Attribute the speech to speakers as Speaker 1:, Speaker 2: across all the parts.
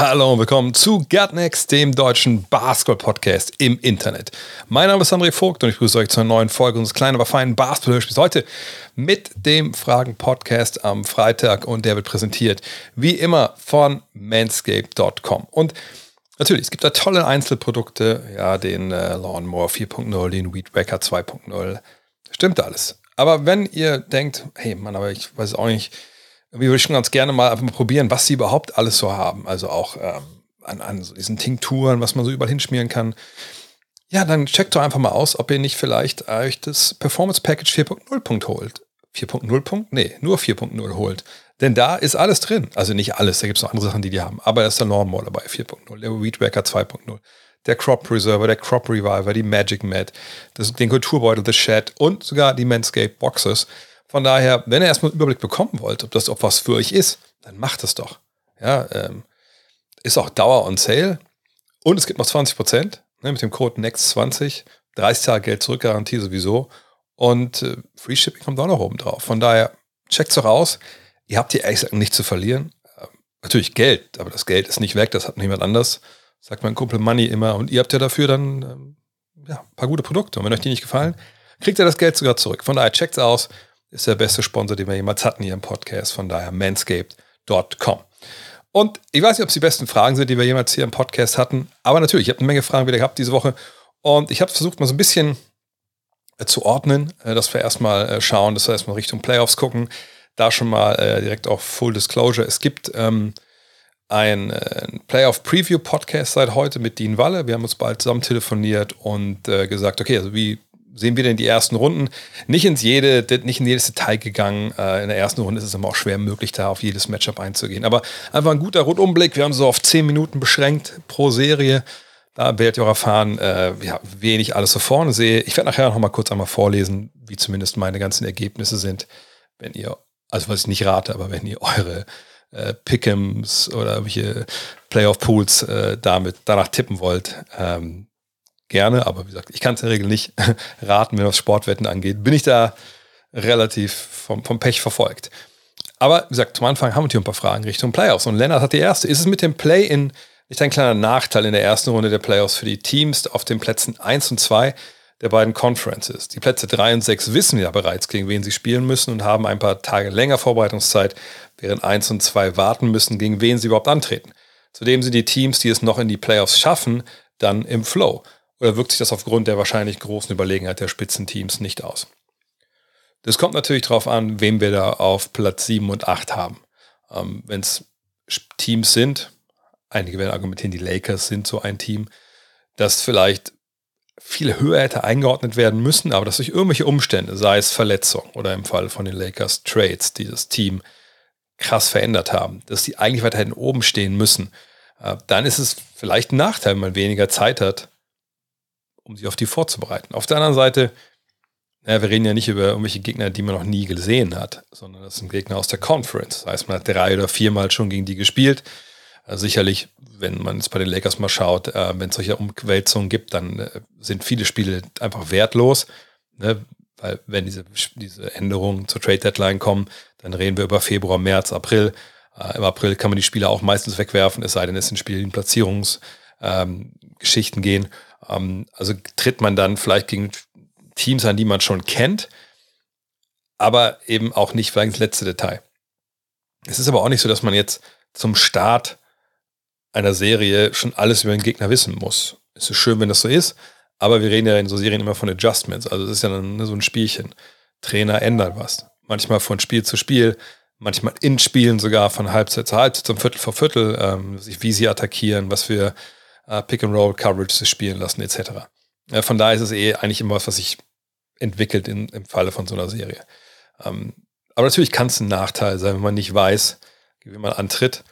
Speaker 1: Hallo und willkommen zu Gutnext, dem deutschen Basketball-Podcast im Internet. Mein Name ist André Vogt und ich grüße euch zu einer neuen Folge unseres kleinen, aber feinen Basketball-Hörspiels. Heute mit dem Fragen-Podcast am Freitag und der wird präsentiert, wie immer, von manscape.com. Und natürlich, es gibt da tolle Einzelprodukte, ja, den äh, Lawnmower 4.0, den Weed Wacker 2.0. Stimmt alles. Aber wenn ihr denkt, hey Mann, aber ich weiß auch nicht, irgendwie würde schon ganz gerne mal einfach mal probieren, was sie überhaupt alles so haben. Also auch ähm, an, an so diesen Tinkturen, was man so überall hinschmieren kann. Ja, dann checkt doch einfach mal aus, ob ihr nicht vielleicht euch das Performance Package 4.0 Punkt holt. 4.0 Punkt? Nee, nur 4.0 holt. Denn da ist alles drin. Also nicht alles, da gibt es noch andere Sachen, die die haben. Aber da ist der Lawnmower dabei, 4.0, der Weed Wacker 2.0, der Crop Preserver, der Crop Reviver, die Magic Mat, den Kulturbeutel, The Shed und sogar die Manscaped Boxes. Von daher, wenn ihr erstmal einen Überblick bekommen wollt, ob das auch was für euch ist, dann macht es doch. Ja, ähm, ist auch Dauer on Sale und es gibt noch 20 Prozent ne, mit dem Code NEXT20, 30 Tage Geld zurückgarantie sowieso und äh, Free Shipping kommt auch noch oben drauf. Von daher, checkt's doch aus. Ihr habt hier ehrlich gesagt nichts zu verlieren. Ähm, natürlich Geld, aber das Geld ist nicht weg, das hat niemand anders. Sagt mein Kumpel Money immer und ihr habt ja dafür dann ähm, ja, ein paar gute Produkte. Und wenn euch die nicht gefallen, kriegt ihr das Geld sogar zurück. Von daher checkt's aus. Ist der beste Sponsor, den wir jemals hatten hier im Podcast. Von daher manscaped.com. Und ich weiß nicht, ob es die besten Fragen sind, die wir jemals hier im Podcast hatten. Aber natürlich, ich habe eine Menge Fragen wieder gehabt diese Woche. Und ich habe versucht, mal so ein bisschen äh, zu ordnen, äh, dass wir erstmal äh, schauen, dass wir erstmal Richtung Playoffs gucken. Da schon mal direkt auf Full Disclosure. Es gibt ähm, ein Playoff-Preview-Podcast seit heute mit Dean Walle. Wir haben uns bald zusammen telefoniert und äh, gesagt, okay, also wie sehen wir denn die ersten Runden? Nicht ins jede, nicht in jedes Detail gegangen. Äh, in der ersten Runde ist es immer auch schwer möglich, da auf jedes Matchup einzugehen. Aber einfach ein guter Rundumblick. Wir haben so auf 10 Minuten beschränkt pro Serie. Da werdet ihr auch erfahren, äh, ja, wen ich alles so vorne sehe. Ich werde nachher noch mal kurz einmal vorlesen, wie zumindest meine ganzen Ergebnisse sind, wenn ihr, also was ich nicht rate, aber wenn ihr eure äh, Pick'ems oder irgendwelche Playoff-Pools äh, damit danach tippen wollt, ähm, gerne, aber wie gesagt, ich kann es in der Regel nicht raten, wenn was Sportwetten angeht. Bin ich da relativ vom, vom Pech verfolgt. Aber wie gesagt, zum Anfang haben wir hier ein paar Fragen Richtung Playoffs. Und Lennart hat die erste. Ist es mit dem Play-In nicht ein kleiner Nachteil in der ersten Runde der Playoffs für die Teams auf den Plätzen 1 und 2 der beiden Conferences? Die Plätze 3 und 6 wissen ja bereits, gegen wen sie spielen müssen und haben ein paar Tage länger Vorbereitungszeit, während 1 und 2 warten müssen, gegen wen sie überhaupt antreten. Zudem sind die Teams, die es noch in die Playoffs schaffen, dann im Flow. Oder wirkt sich das aufgrund der wahrscheinlich großen Überlegenheit der Spitzenteams nicht aus? Das kommt natürlich darauf an, wem wir da auf Platz 7 und 8 haben. Ähm, Wenn es Teams sind, einige werden argumentieren, die Lakers sind so ein Team, das vielleicht viel höher hätte eingeordnet werden müssen, aber dass durch irgendwelche Umstände, sei es Verletzung oder im Fall von den Lakers Trades, dieses Team krass verändert haben, dass die eigentlich weiterhin oben stehen müssen, äh, dann ist es vielleicht ein Nachteil, wenn man weniger Zeit hat, um sich auf die vorzubereiten. Auf der anderen Seite, naja, wir reden ja nicht über irgendwelche Gegner, die man noch nie gesehen hat, sondern das sind Gegner aus der Conference. Das heißt, man hat drei oder viermal schon gegen die gespielt. Also sicherlich, wenn man jetzt bei den Lakers mal schaut, äh, wenn es solche Umwälzungen gibt, dann äh, sind viele Spiele einfach wertlos. Ne? Weil wenn diese, diese Änderungen zur Trade Deadline kommen, dann reden wir über Februar, März, April. Äh, Im April kann man die Spiele auch meistens wegwerfen, es sei denn, es sind Spiele, die in Platzierungsgeschichten ähm, gehen. Ähm, also tritt man dann vielleicht gegen Teams an, die man schon kennt, aber eben auch nicht vielleicht ins letzte Detail. Es ist aber auch nicht so, dass man jetzt zum Start einer Serie schon alles über den Gegner wissen muss. Es ist schön, wenn das so ist, aber wir reden ja in so Serien immer von Adjustments. Also es ist ja dann so ein Spielchen. Trainer ändern was. Manchmal von Spiel zu Spiel, manchmal in Spielen sogar von Halbzeit zu Halbzeit, zum Viertel vor Viertel, ähm, wie sie attackieren, was für äh, Pick-and-Roll-Coverage spielen lassen, etc. Äh, von daher ist es eh eigentlich immer was, was sich entwickelt in, im Falle von so einer Serie. Ähm, aber natürlich kann es ein Nachteil sein, wenn man nicht weiß, wie man antritt.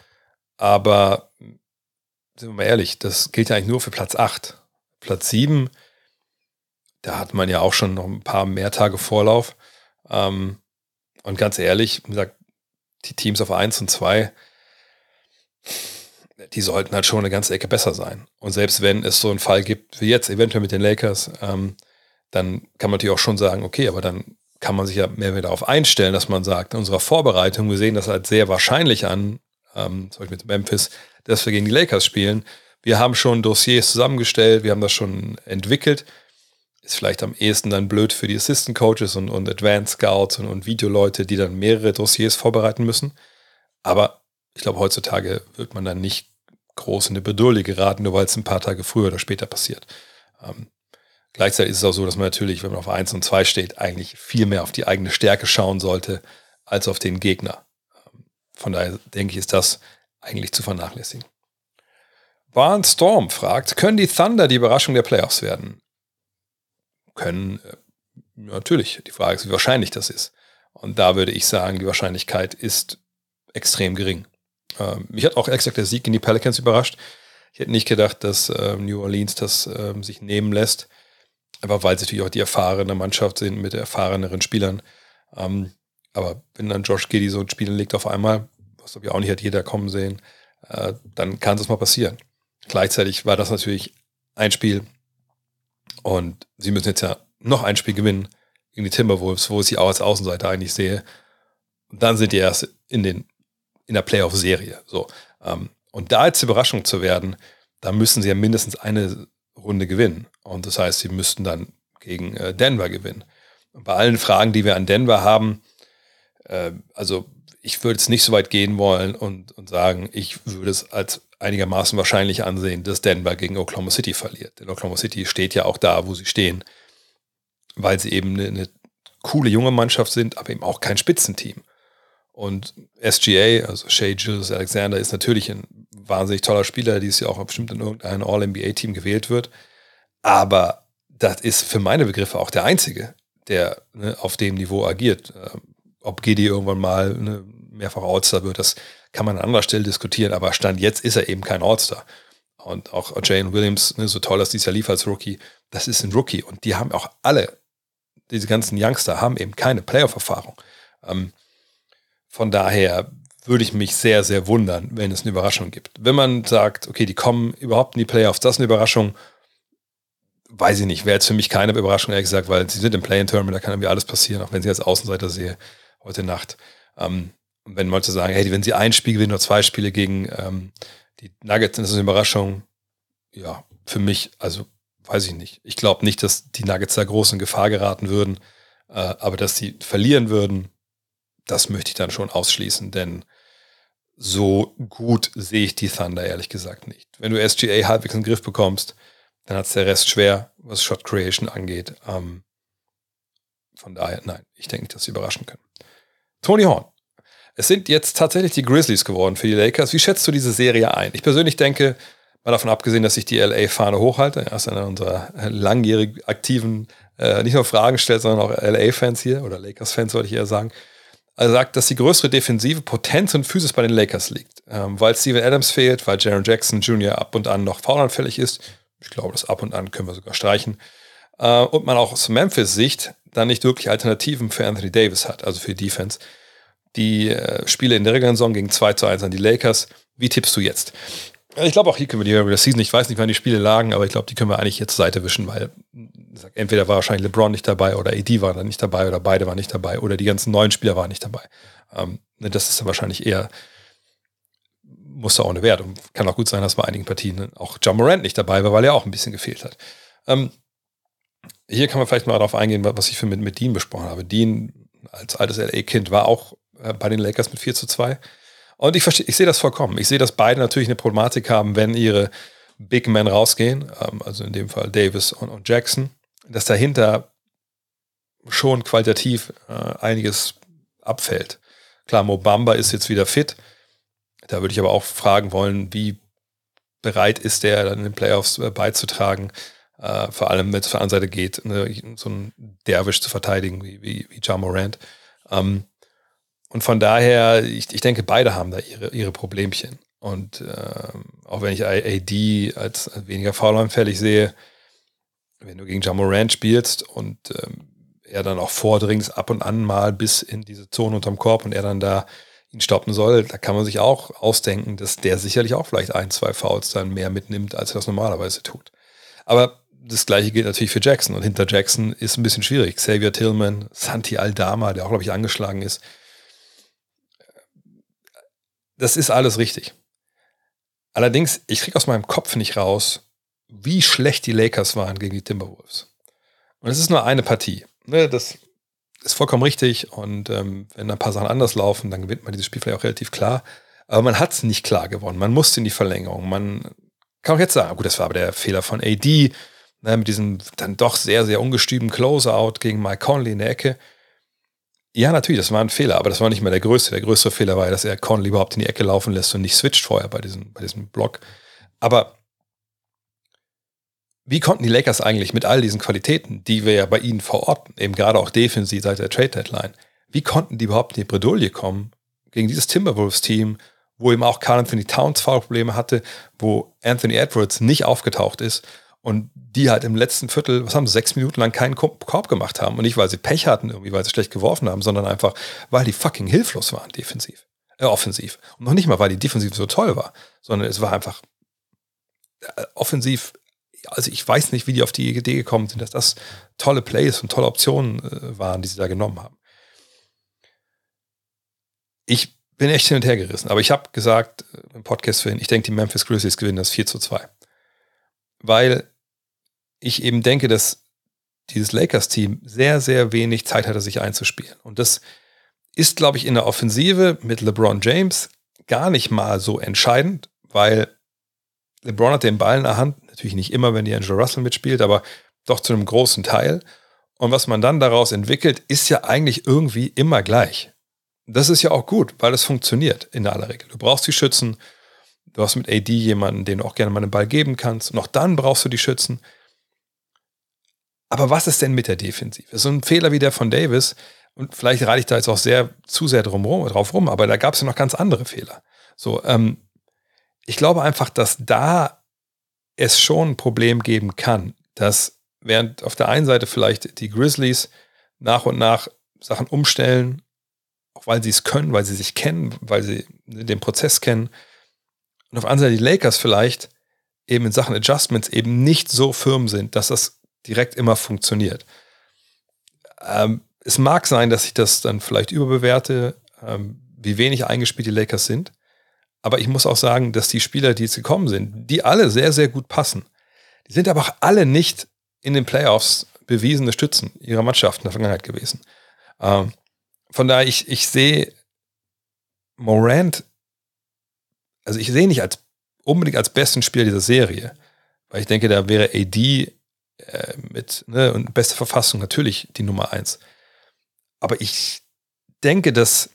Speaker 1: Aber sind wir mal ehrlich, das gilt ja eigentlich nur für Platz 8. Platz 7, da hat man ja auch schon noch ein paar mehr Tage Vorlauf. Ähm, und ganz ehrlich, wie gesagt, die Teams auf 1 und 2, die sollten halt schon eine ganze Ecke besser sein. Und selbst wenn es so einen Fall gibt, wie jetzt eventuell mit den Lakers, ähm, dann kann man natürlich auch schon sagen, okay, aber dann kann man sich ja mehr wieder darauf einstellen, dass man sagt, in unserer Vorbereitung, wir sehen das als sehr wahrscheinlich an, ähm, zum Beispiel mit Memphis, dass wir gegen die Lakers spielen. Wir haben schon Dossiers zusammengestellt, wir haben das schon entwickelt. Ist vielleicht am ehesten dann blöd für die Assistant Coaches und, und Advanced Scouts und, und Videoleute, die dann mehrere Dossiers vorbereiten müssen. Aber ich glaube, heutzutage wird man dann nicht groß in eine Bedulde geraten, nur weil es ein paar Tage früher oder später passiert. Ähm, gleichzeitig ist es auch so, dass man natürlich, wenn man auf 1 und 2 steht, eigentlich viel mehr auf die eigene Stärke schauen sollte, als auf den Gegner. Ähm, von daher denke ich, ist das eigentlich zu vernachlässigen. Barn Storm fragt, können die Thunder die Überraschung der Playoffs werden? Können, äh, natürlich. Die Frage ist, wie wahrscheinlich das ist. Und da würde ich sagen, die Wahrscheinlichkeit ist extrem gering. Ähm, mich hat auch exakt der Sieg gegen die Pelicans überrascht. Ich hätte nicht gedacht, dass ähm, New Orleans das ähm, sich nehmen lässt. Aber weil sie natürlich auch die erfahrene Mannschaft sind mit erfahreneren Spielern. Ähm, aber wenn dann Josh Giddy so ein Spiel legt auf einmal, was glaube ich auch nicht hat jeder kommen sehen, äh, dann kann es mal passieren. Gleichzeitig war das natürlich ein Spiel und sie müssen jetzt ja noch ein Spiel gewinnen gegen die Timberwolves, wo ich sie auch als Außenseiter eigentlich sehe. Und dann sind die erst in den in der Playoff-Serie. So. Ähm, und da jetzt Überraschung zu werden, da müssen sie ja mindestens eine Runde gewinnen. Und das heißt, sie müssten dann gegen äh, Denver gewinnen. Und bei allen Fragen, die wir an Denver haben, äh, also ich würde es nicht so weit gehen wollen und, und sagen, ich würde es als einigermaßen wahrscheinlich ansehen, dass Denver gegen Oklahoma City verliert. Denn Oklahoma City steht ja auch da, wo sie stehen, weil sie eben eine, eine coole junge Mannschaft sind, aber eben auch kein Spitzenteam. Und SGA, also Shea Julius Alexander, ist natürlich ein wahnsinnig toller Spieler, die ist ja auch bestimmt in irgendein All-NBA-Team gewählt wird. Aber das ist für meine Begriffe auch der einzige, der ne, auf dem Niveau agiert. Ähm, ob Gedi irgendwann mal ne, mehrfach All-Star wird, das kann man an anderer Stelle diskutieren, aber Stand jetzt ist er eben kein All-Star. Und auch Jane Williams, ne, so toll dass dieser lief als Rookie, das ist ein Rookie. Und die haben auch alle, diese ganzen Youngster, haben eben keine Playoff-Erfahrung. Ähm, von daher würde ich mich sehr, sehr wundern, wenn es eine Überraschung gibt. Wenn man sagt, okay, die kommen überhaupt in die Playoffs, das ist eine Überraschung, weiß ich nicht, wäre jetzt für mich keine Überraschung, ehrlich gesagt, weil sie sind im Play-In-Tournament, da kann irgendwie alles passieren, auch wenn sie als Außenseiter sehe, heute Nacht. Ähm, wenn Leute sagen, hey, wenn sie ein Spiel gewinnen oder zwei Spiele gegen ähm, die Nuggets, dann ist das eine Überraschung. Ja, für mich, also weiß ich nicht. Ich glaube nicht, dass die Nuggets da groß in Gefahr geraten würden, äh, aber dass sie verlieren würden, das möchte ich dann schon ausschließen, denn so gut sehe ich die Thunder ehrlich gesagt nicht. Wenn du SGA halbwegs in den Griff bekommst, dann hat es der Rest schwer, was Shot Creation angeht. Ähm, von daher, nein, ich denke nicht, dass sie überraschen können. Tony Horn. Es sind jetzt tatsächlich die Grizzlies geworden für die Lakers. Wie schätzt du diese Serie ein? Ich persönlich denke, mal davon abgesehen, dass ich die LA-Fahne hochhalte, er ist einer unserer langjährig aktiven, äh, nicht nur Fragen stellt, sondern auch LA-Fans hier oder Lakers-Fans, sollte ich eher sagen. Er sagt, dass die größere defensive Potenz und Physis bei den Lakers liegt. Ähm, weil Steven Adams fehlt, weil Jaron Jackson Jr. ab und an noch faulanfällig ist. Ich glaube, das ab und an können wir sogar streichen. Äh, und man auch aus Memphis Sicht dann nicht wirklich Alternativen für Anthony Davis hat, also für die Defense. Die äh, Spiele in der regulären Saison gegen 2 zu 1 an die Lakers. Wie tippst du jetzt? Ich glaube, auch hier können wir die Regular Season, ich weiß nicht, wann die Spiele lagen, aber ich glaube, die können wir eigentlich jetzt zur Seite wischen, weil entweder war wahrscheinlich LeBron nicht dabei oder AD war dann nicht dabei oder beide waren nicht dabei oder die ganzen neuen Spieler waren nicht dabei. Ähm, ne, das ist dann wahrscheinlich eher, muss da auch eine Wert. Und kann auch gut sein, dass bei einigen Partien auch John Morant nicht dabei war, weil er auch ein bisschen gefehlt hat. Ähm, hier kann man vielleicht mal darauf eingehen, was ich für mit, mit Dean besprochen habe. Dean als altes LA-Kind war auch äh, bei den Lakers mit 4 zu 2. Und ich verstehe, ich sehe das vollkommen. Ich sehe, dass beide natürlich eine Problematik haben, wenn ihre Big Men rausgehen, ähm, also in dem Fall Davis und, und Jackson, dass dahinter schon qualitativ äh, einiges abfällt. Klar, Mobamba ist jetzt wieder fit. Da würde ich aber auch fragen wollen, wie bereit ist der dann in den Playoffs äh, beizutragen, äh, vor allem wenn es auf der anderen Seite geht, ne, so einen Derwisch zu verteidigen wie, wie, wie John Morant. Ähm, und von daher, ich, ich denke, beide haben da ihre, ihre Problemchen. Und äh, auch wenn ich AD als weniger faulanfällig sehe, wenn du gegen Jamorant spielst und ähm, er dann auch vordringst ab und an mal bis in diese Zone unterm Korb und er dann da ihn stoppen soll, da kann man sich auch ausdenken, dass der sicherlich auch vielleicht ein, zwei Fouls dann mehr mitnimmt, als er das normalerweise tut. Aber das gleiche gilt natürlich für Jackson und hinter Jackson ist ein bisschen schwierig. Xavier Tillman, Santi Aldama, der auch, glaube ich, angeschlagen ist. Das ist alles richtig. Allerdings, ich kriege aus meinem Kopf nicht raus, wie schlecht die Lakers waren gegen die Timberwolves. Und es ist nur eine Partie. Ne, das ist vollkommen richtig. Und ähm, wenn ein paar Sachen anders laufen, dann gewinnt man dieses Spiel vielleicht auch relativ klar. Aber man hat es nicht klar gewonnen. Man musste in die Verlängerung. Man kann auch jetzt sagen, gut, das war aber der Fehler von AD, ne, mit diesem dann doch sehr, sehr ungestümen Closeout gegen Mike Conley in der Ecke. Ja, natürlich, das war ein Fehler, aber das war nicht mehr der größte. Der größere Fehler war ja, dass er Conley überhaupt in die Ecke laufen lässt und nicht switcht vorher bei diesem, bei diesem Block. Aber wie konnten die Lakers eigentlich mit all diesen Qualitäten, die wir ja bei ihnen verorten, eben gerade auch defensiv seit der Trade Deadline, wie konnten die überhaupt in die Bredouille kommen gegen dieses Timberwolves-Team, wo eben auch Carl Anthony Towns Foulprobleme hatte, wo Anthony Edwards nicht aufgetaucht ist und die halt im letzten Viertel, was haben sie, sechs Minuten lang keinen Korb gemacht haben und nicht, weil sie Pech hatten, irgendwie, weil sie schlecht geworfen haben, sondern einfach, weil die fucking hilflos waren defensiv, äh, offensiv. Und noch nicht mal, weil die Defensiv so toll war, sondern es war einfach äh, offensiv also ich weiß nicht, wie die auf die Idee gekommen sind, dass das tolle Plays und tolle Optionen äh, waren, die sie da genommen haben. Ich bin echt hin und her gerissen, aber ich habe gesagt äh, im Podcast ihn, ich denke, die Memphis Grizzlies gewinnen das 4 zu 2. Weil ich eben denke, dass dieses Lakers-Team sehr, sehr wenig Zeit hatte, sich einzuspielen. Und das ist, glaube ich, in der Offensive mit LeBron James gar nicht mal so entscheidend, weil LeBron hat den Ball in der Hand, natürlich nicht immer, wenn die Angela Russell mitspielt, aber doch zu einem großen Teil. Und was man dann daraus entwickelt, ist ja eigentlich irgendwie immer gleich. Das ist ja auch gut, weil es funktioniert in aller Regel. Du brauchst die Schützen, du hast mit AD jemanden, den du auch gerne mal einen Ball geben kannst. Und auch dann brauchst du die Schützen. Aber was ist denn mit der Defensive? So ein Fehler wie der von Davis, und vielleicht reite ich da jetzt auch sehr zu sehr drum rum, drauf rum, aber da gab es ja noch ganz andere Fehler. So, ähm, ich glaube einfach, dass da es schon ein Problem geben kann, dass während auf der einen Seite vielleicht die Grizzlies nach und nach Sachen umstellen, auch weil sie es können, weil sie sich kennen, weil sie den Prozess kennen. Und auf der anderen Seite die Lakers vielleicht eben in Sachen Adjustments eben nicht so firm sind, dass das direkt immer funktioniert. Ähm, es mag sein, dass ich das dann vielleicht überbewerte, ähm, wie wenig eingespielt die Lakers sind. Aber ich muss auch sagen, dass die Spieler, die jetzt gekommen sind, die alle sehr, sehr gut passen. Die sind aber auch alle nicht in den Playoffs bewiesene Stützen ihrer Mannschaft in der Vergangenheit gewesen. Ähm, von daher, ich, ich sehe Morant, also ich sehe nicht als unbedingt als besten Spieler dieser Serie, weil ich denke, da wäre AD äh, mit ne, und beste Verfassung natürlich die Nummer eins. Aber ich denke, dass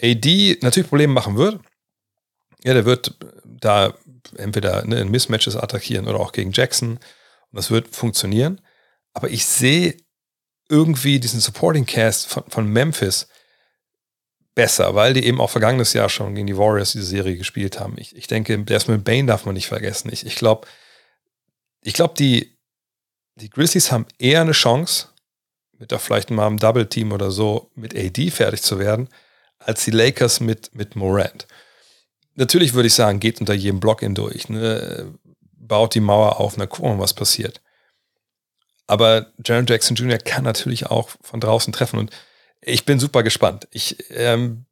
Speaker 1: AD natürlich Probleme machen wird. Ja, der wird da entweder ne, in Mismatches attackieren oder auch gegen Jackson. Und das wird funktionieren. Aber ich sehe irgendwie diesen Supporting Cast von, von Memphis besser, weil die eben auch vergangenes Jahr schon gegen die Warriors diese Serie gespielt haben. Ich, ich denke, Desmond Bain darf man nicht vergessen. Ich, ich glaube, ich glaube, die, die Grizzlies haben eher eine Chance, mit da vielleicht mal einem Double-Team oder so mit AD fertig zu werden, als die Lakers mit, mit Morant natürlich würde ich sagen, geht unter jedem Block hindurch. Ne? Baut die Mauer auf, na gucken was passiert. Aber Jaron Jackson Jr. kann natürlich auch von draußen treffen und ich bin super gespannt. Ich ähm,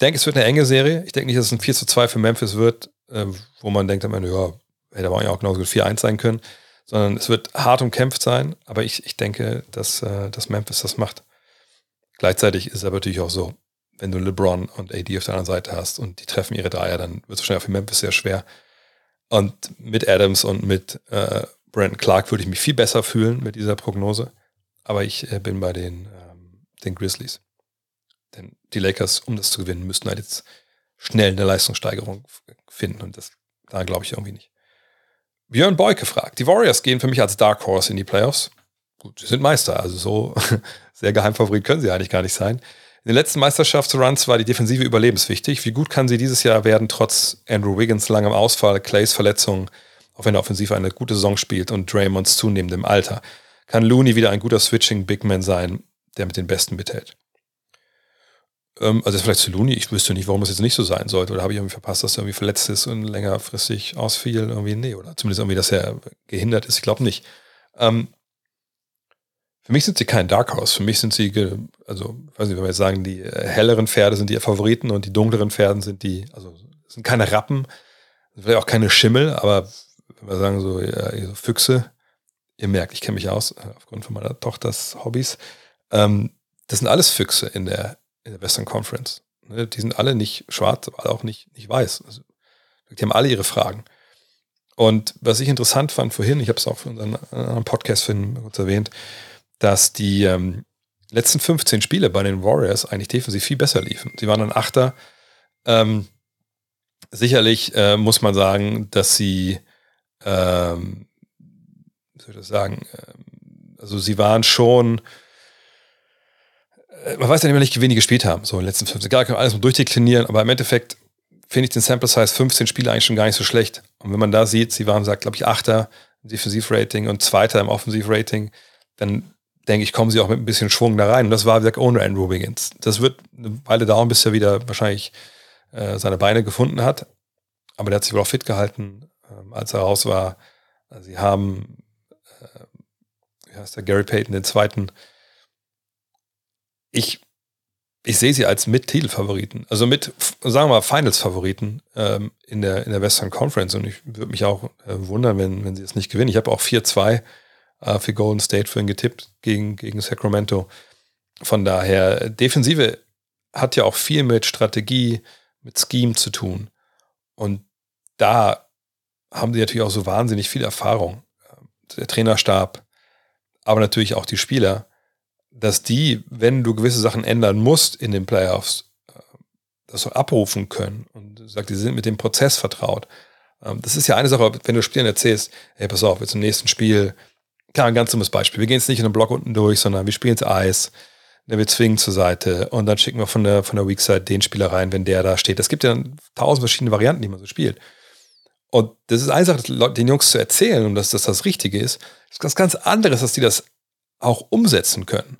Speaker 1: denke, es wird eine enge Serie. Ich denke nicht, dass es ein 4 zu 2 für Memphis wird, äh, wo man denkt am Ende, ja, hätte aber auch genauso gut 4-1 sein können, sondern es wird hart umkämpft sein, aber ich, ich denke, dass, äh, dass Memphis das macht. Gleichzeitig ist es aber natürlich auch so, wenn du LeBron und AD auf der anderen Seite hast und die treffen ihre Dreier, dann wird es wahrscheinlich für Memphis sehr schwer. Und mit Adams und mit äh, Brandon Clark würde ich mich viel besser fühlen mit dieser Prognose. Aber ich äh, bin bei den, ähm, den Grizzlies. Denn die Lakers, um das zu gewinnen, müssten halt jetzt schnell eine Leistungssteigerung finden. Und das da glaube ich irgendwie nicht. Björn Boy gefragt. Die Warriors gehen für mich als Dark Horse in die Playoffs. Gut, sie sind Meister, also so sehr Geheimfavorit können sie eigentlich gar nicht sein. In den letzten Meisterschaftsruns war die Defensive überlebenswichtig. Wie gut kann sie dieses Jahr werden, trotz Andrew Wiggins langem Ausfall, Clays Verletzung, auch wenn er offensiv eine gute Saison spielt und Draymonds zunehmendem Alter, kann Looney wieder ein guter Switching Big Man sein, der mit den Besten mithält. Ähm, also vielleicht zu Looney, ich wüsste nicht, warum es jetzt nicht so sein sollte. Oder habe ich irgendwie verpasst, dass er irgendwie verletzt ist und längerfristig ausfiel? Irgendwie, nee, oder zumindest irgendwie, dass er gehindert ist. Ich glaube nicht. Ähm, für mich sind sie kein Dark Horse. Für mich sind sie, also, weiß nicht, wenn wir jetzt sagen, die äh, helleren Pferde sind die Favoriten und die dunkleren Pferden sind die, also, sind keine Rappen, vielleicht auch keine Schimmel, aber wenn wir sagen so, ja, so Füchse, ihr merkt, ich kenne mich aus, äh, aufgrund von meiner Tochters Hobbys. Ähm, das sind alles Füchse in der, in der Western Conference. Ne? Die sind alle nicht schwarz, aber auch nicht, nicht weiß. Also, die haben alle ihre Fragen. Und was ich interessant fand vorhin, ich habe es auch für unseren anderen Podcast kurz erwähnt, dass die ähm, letzten 15 Spiele bei den Warriors eigentlich defensiv viel besser liefen. Sie waren dann Achter. Ähm, sicherlich äh, muss man sagen, dass sie, ähm, wie soll ich das sagen, ähm, also sie waren schon, äh, man weiß ja nicht mehr nicht, wie wenig gespielt haben, so in den letzten 15. Gar kann man alles mal durchdeklinieren, aber im Endeffekt finde ich den Sample Size 15 Spiele eigentlich schon gar nicht so schlecht. Und wenn man da sieht, sie waren, glaube ich, Achter im Defensivrating und Zweiter im Offensivrating, dann denke ich, kommen sie auch mit ein bisschen Schwung da rein. Und das war, wie gesagt, ohne Andrew Wiggins. Das wird eine Weile dauern, bis er wieder wahrscheinlich äh, seine Beine gefunden hat. Aber der hat sich wohl auch fit gehalten, äh, als er raus war. Also sie haben, äh, wie heißt der, Gary Payton, den zweiten. Ich, ich sehe sie als Mit-Titelfavoriten, also mit, sagen wir mal, Finals-Favoriten ähm, in, der, in der Western Conference. Und ich würde mich auch äh, wundern, wenn, wenn sie es nicht gewinnen. Ich habe auch 4-2 äh, für Golden State für ihn getippt gegen, gegen Sacramento. Von daher, Defensive hat ja auch viel mit Strategie, mit Scheme zu tun. Und da haben sie natürlich auch so wahnsinnig viel Erfahrung. Der Trainerstab, aber natürlich auch die Spieler, dass die, wenn du gewisse Sachen ändern musst in den Playoffs, äh, das abrufen können. Und sagt, die sind mit dem Prozess vertraut. Ähm, das ist ja eine Sache, wenn du Spielern erzählst, hey, pass auf, jetzt im nächsten Spiel Klar, ein ganz dummes Beispiel. Wir gehen jetzt nicht in den Block unten durch, sondern wir spielen ins Eis. Ne, wir zwingen zur Seite und dann schicken wir von der, von der Weak Side den Spieler rein, wenn der da steht. Es gibt ja tausend verschiedene Varianten, die man so spielt. Und das ist eine Sache, den Jungs zu erzählen und dass das das Richtige ist. Das ist was ganz anderes, dass die das auch umsetzen können.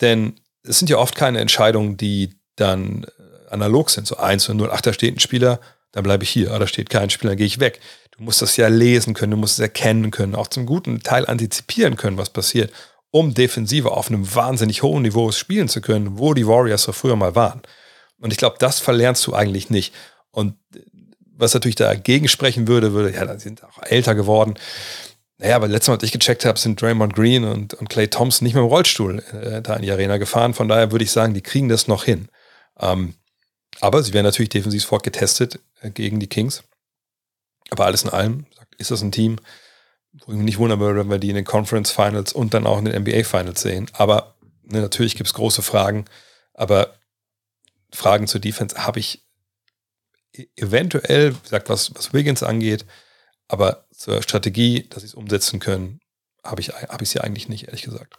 Speaker 1: Denn es sind ja oft keine Entscheidungen, die dann äh, analog sind. So 1 und 0, ach, da steht ein Spieler, dann bleibe ich hier. Ah, da steht kein Spieler, dann gehe ich weg. Du musst das ja lesen können, du musst es erkennen können, auch zum guten Teil antizipieren können, was passiert, um Defensive auf einem wahnsinnig hohen Niveau spielen zu können, wo die Warriors so früher mal waren. Und ich glaube, das verlernst du eigentlich nicht. Und was natürlich dagegen sprechen würde, würde, ja, da sind auch älter geworden. Naja, aber letztes Mal, als ich gecheckt habe, sind Draymond Green und, und Clay Thompson nicht mehr im Rollstuhl äh, da in die Arena gefahren. Von daher würde ich sagen, die kriegen das noch hin. Ähm, aber sie werden natürlich defensiv sofort getestet äh, gegen die Kings. Aber alles in allem ist das ein Team, wo ich mich nicht wundern würde, wenn wir die in den Conference Finals und dann auch in den NBA Finals sehen. Aber ne, natürlich gibt es große Fragen, aber Fragen zur Defense habe ich e-, eventuell, wie gesagt, was, was Wiggins angeht, aber zur Strategie, dass sie es umsetzen können, habe ich, hab ich sie eigentlich nicht, ehrlich gesagt.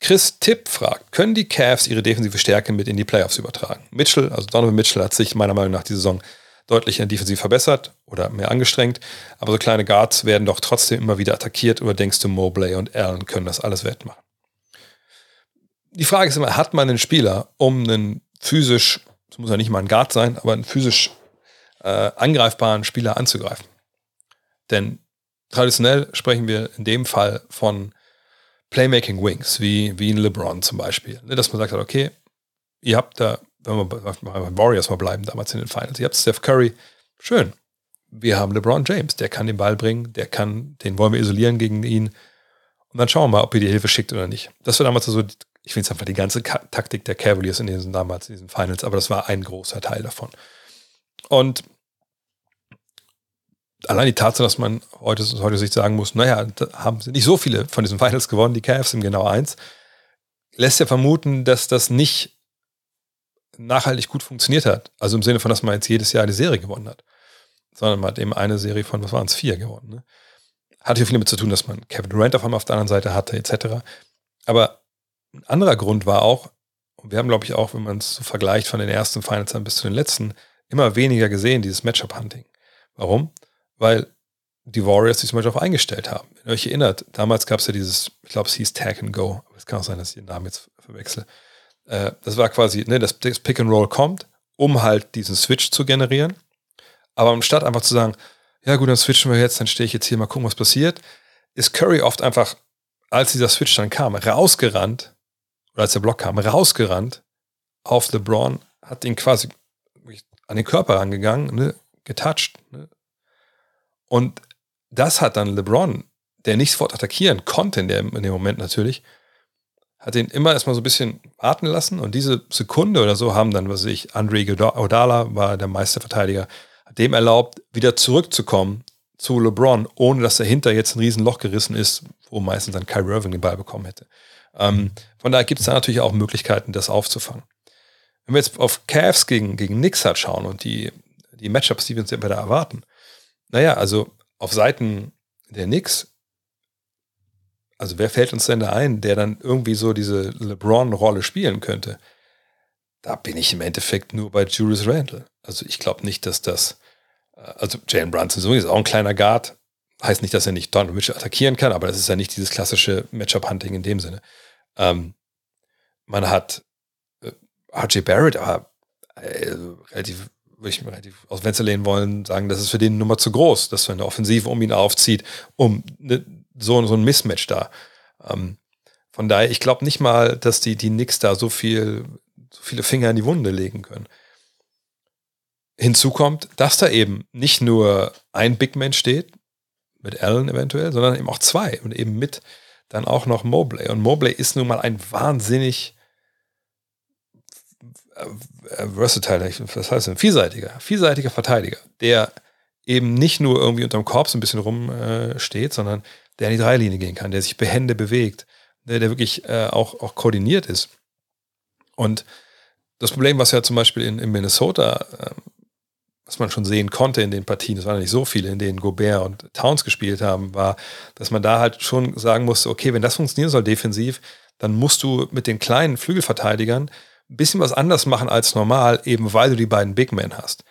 Speaker 1: Chris Tipp fragt, können die Cavs ihre defensive Stärke mit in die Playoffs übertragen? Mitchell, also Donovan Mitchell hat sich meiner Meinung nach die Saison deutlich in defensiv verbessert oder mehr angestrengt. Aber so kleine Guards werden doch trotzdem immer wieder attackiert. Oder denkst du, Mobley und Allen können das alles wettmachen? Die Frage ist immer, hat man einen Spieler, um einen physisch, das muss ja nicht mal ein Guard sein, aber einen physisch äh, angreifbaren Spieler anzugreifen? Denn traditionell sprechen wir in dem Fall von Playmaking Wings, wie, wie ein LeBron zum Beispiel. Ne, dass man sagt, okay, ihr habt da wenn wir bei Warriors mal bleiben, damals in den Finals. Ihr habt Steph Curry, schön. Wir haben LeBron James, der kann den Ball bringen, der kann, den wollen wir isolieren gegen ihn. Und dann schauen wir mal, ob ihr die Hilfe schickt oder nicht. Das war damals so, ich finde es einfach die ganze Taktik der Cavaliers in diesen damals, in diesen Finals, aber das war ein großer Teil davon. Und allein die Tatsache, dass man heute, heute sich sagen muss, naja, haben nicht so viele von diesen Finals gewonnen, die Cavs im genau eins, lässt ja vermuten, dass das nicht nachhaltig gut funktioniert hat. Also im Sinne von, dass man jetzt jedes Jahr eine Serie gewonnen hat. Sondern man hat eben eine Serie von, was waren es, vier gewonnen. Ne? Hat ja viel damit zu tun, dass man Kevin Durant auf einmal auf der anderen Seite hatte, etc. Aber ein anderer Grund war auch, und wir haben, glaube ich, auch, wenn man es so vergleicht von den ersten Finals an bis zu den letzten, immer weniger gesehen, dieses Matchup-Hunting. Warum? weil die Warriors sich zum Beispiel darauf eingestellt haben. Wenn ihr euch erinnert, damals gab es ja dieses, ich glaube, es hieß Tag and Go, aber es kann auch sein, dass ich den Namen jetzt verwechsel. Äh, das war quasi, ne, das Pick and Roll kommt, um halt diesen Switch zu generieren. Aber anstatt einfach zu sagen, ja gut, dann switchen wir jetzt, dann stehe ich jetzt hier mal gucken, was passiert, ist Curry oft einfach, als dieser Switch dann kam, rausgerannt, oder als der Block kam, rausgerannt auf LeBron, hat ihn quasi an den Körper rangegangen, ne, getoucht. Ne. Und das hat dann LeBron, der nicht sofort attackieren konnte in, der, in dem Moment natürlich, hat ihn immer erstmal so ein bisschen warten lassen und diese Sekunde oder so haben dann, was weiß ich, Andre Odala war der Meisterverteidiger, hat dem erlaubt, wieder zurückzukommen zu LeBron, ohne dass dahinter jetzt ein Riesenloch gerissen ist, wo meistens dann Kyrie Irving den Ball bekommen hätte. Ähm, von daher gibt es da natürlich auch Möglichkeiten, das aufzufangen. Wenn wir jetzt auf Cavs gegen, gegen Knicks halt schauen und die, die Matchups, die wir uns ja da erwarten, naja, also auf Seiten der Knicks, also wer fällt uns denn da ein, der dann irgendwie so diese LeBron-Rolle spielen könnte? Da bin ich im Endeffekt nur bei Julius Randle. Also ich glaube nicht, dass das, äh, also Jalen Brunson so ist auch ein kleiner Guard, heißt nicht, dass er nicht Donovan Mitchell attackieren kann, aber das ist ja nicht dieses klassische Matchup-Hunting in dem Sinne. Ähm, man hat RJ Barrett, aber äh, relativ, würde ich mir relativ aus Fenster lehnen wollen, sagen, das ist für den eine Nummer zu groß, dass man eine Offensive um ihn aufzieht, um ne, so, so ein Mismatch da. Ähm, von daher, ich glaube nicht mal, dass die, die Knicks da so viel, so viele Finger in die Wunde legen können. Hinzu kommt, dass da eben nicht nur ein Big Man steht, mit Allen eventuell, sondern eben auch zwei und eben mit dann auch noch Mobley. Und Mobley ist nun mal ein wahnsinnig versatile, was heißt denn, vielseitiger, vielseitiger Verteidiger, der eben nicht nur irgendwie unterm Korb so ein bisschen rumsteht, äh, sondern der in die Dreilinie gehen kann, der sich behende bewegt, der, der wirklich äh, auch, auch koordiniert ist. Und das Problem, was ja zum Beispiel in, in Minnesota äh, was man schon sehen konnte in den Partien, es waren nicht so viele, in denen Gobert und Towns gespielt haben, war, dass man da halt schon sagen musste, okay, wenn das funktionieren soll defensiv, dann musst du mit den kleinen Flügelverteidigern ein bisschen was anders machen als normal, eben weil du die beiden Big Men hast.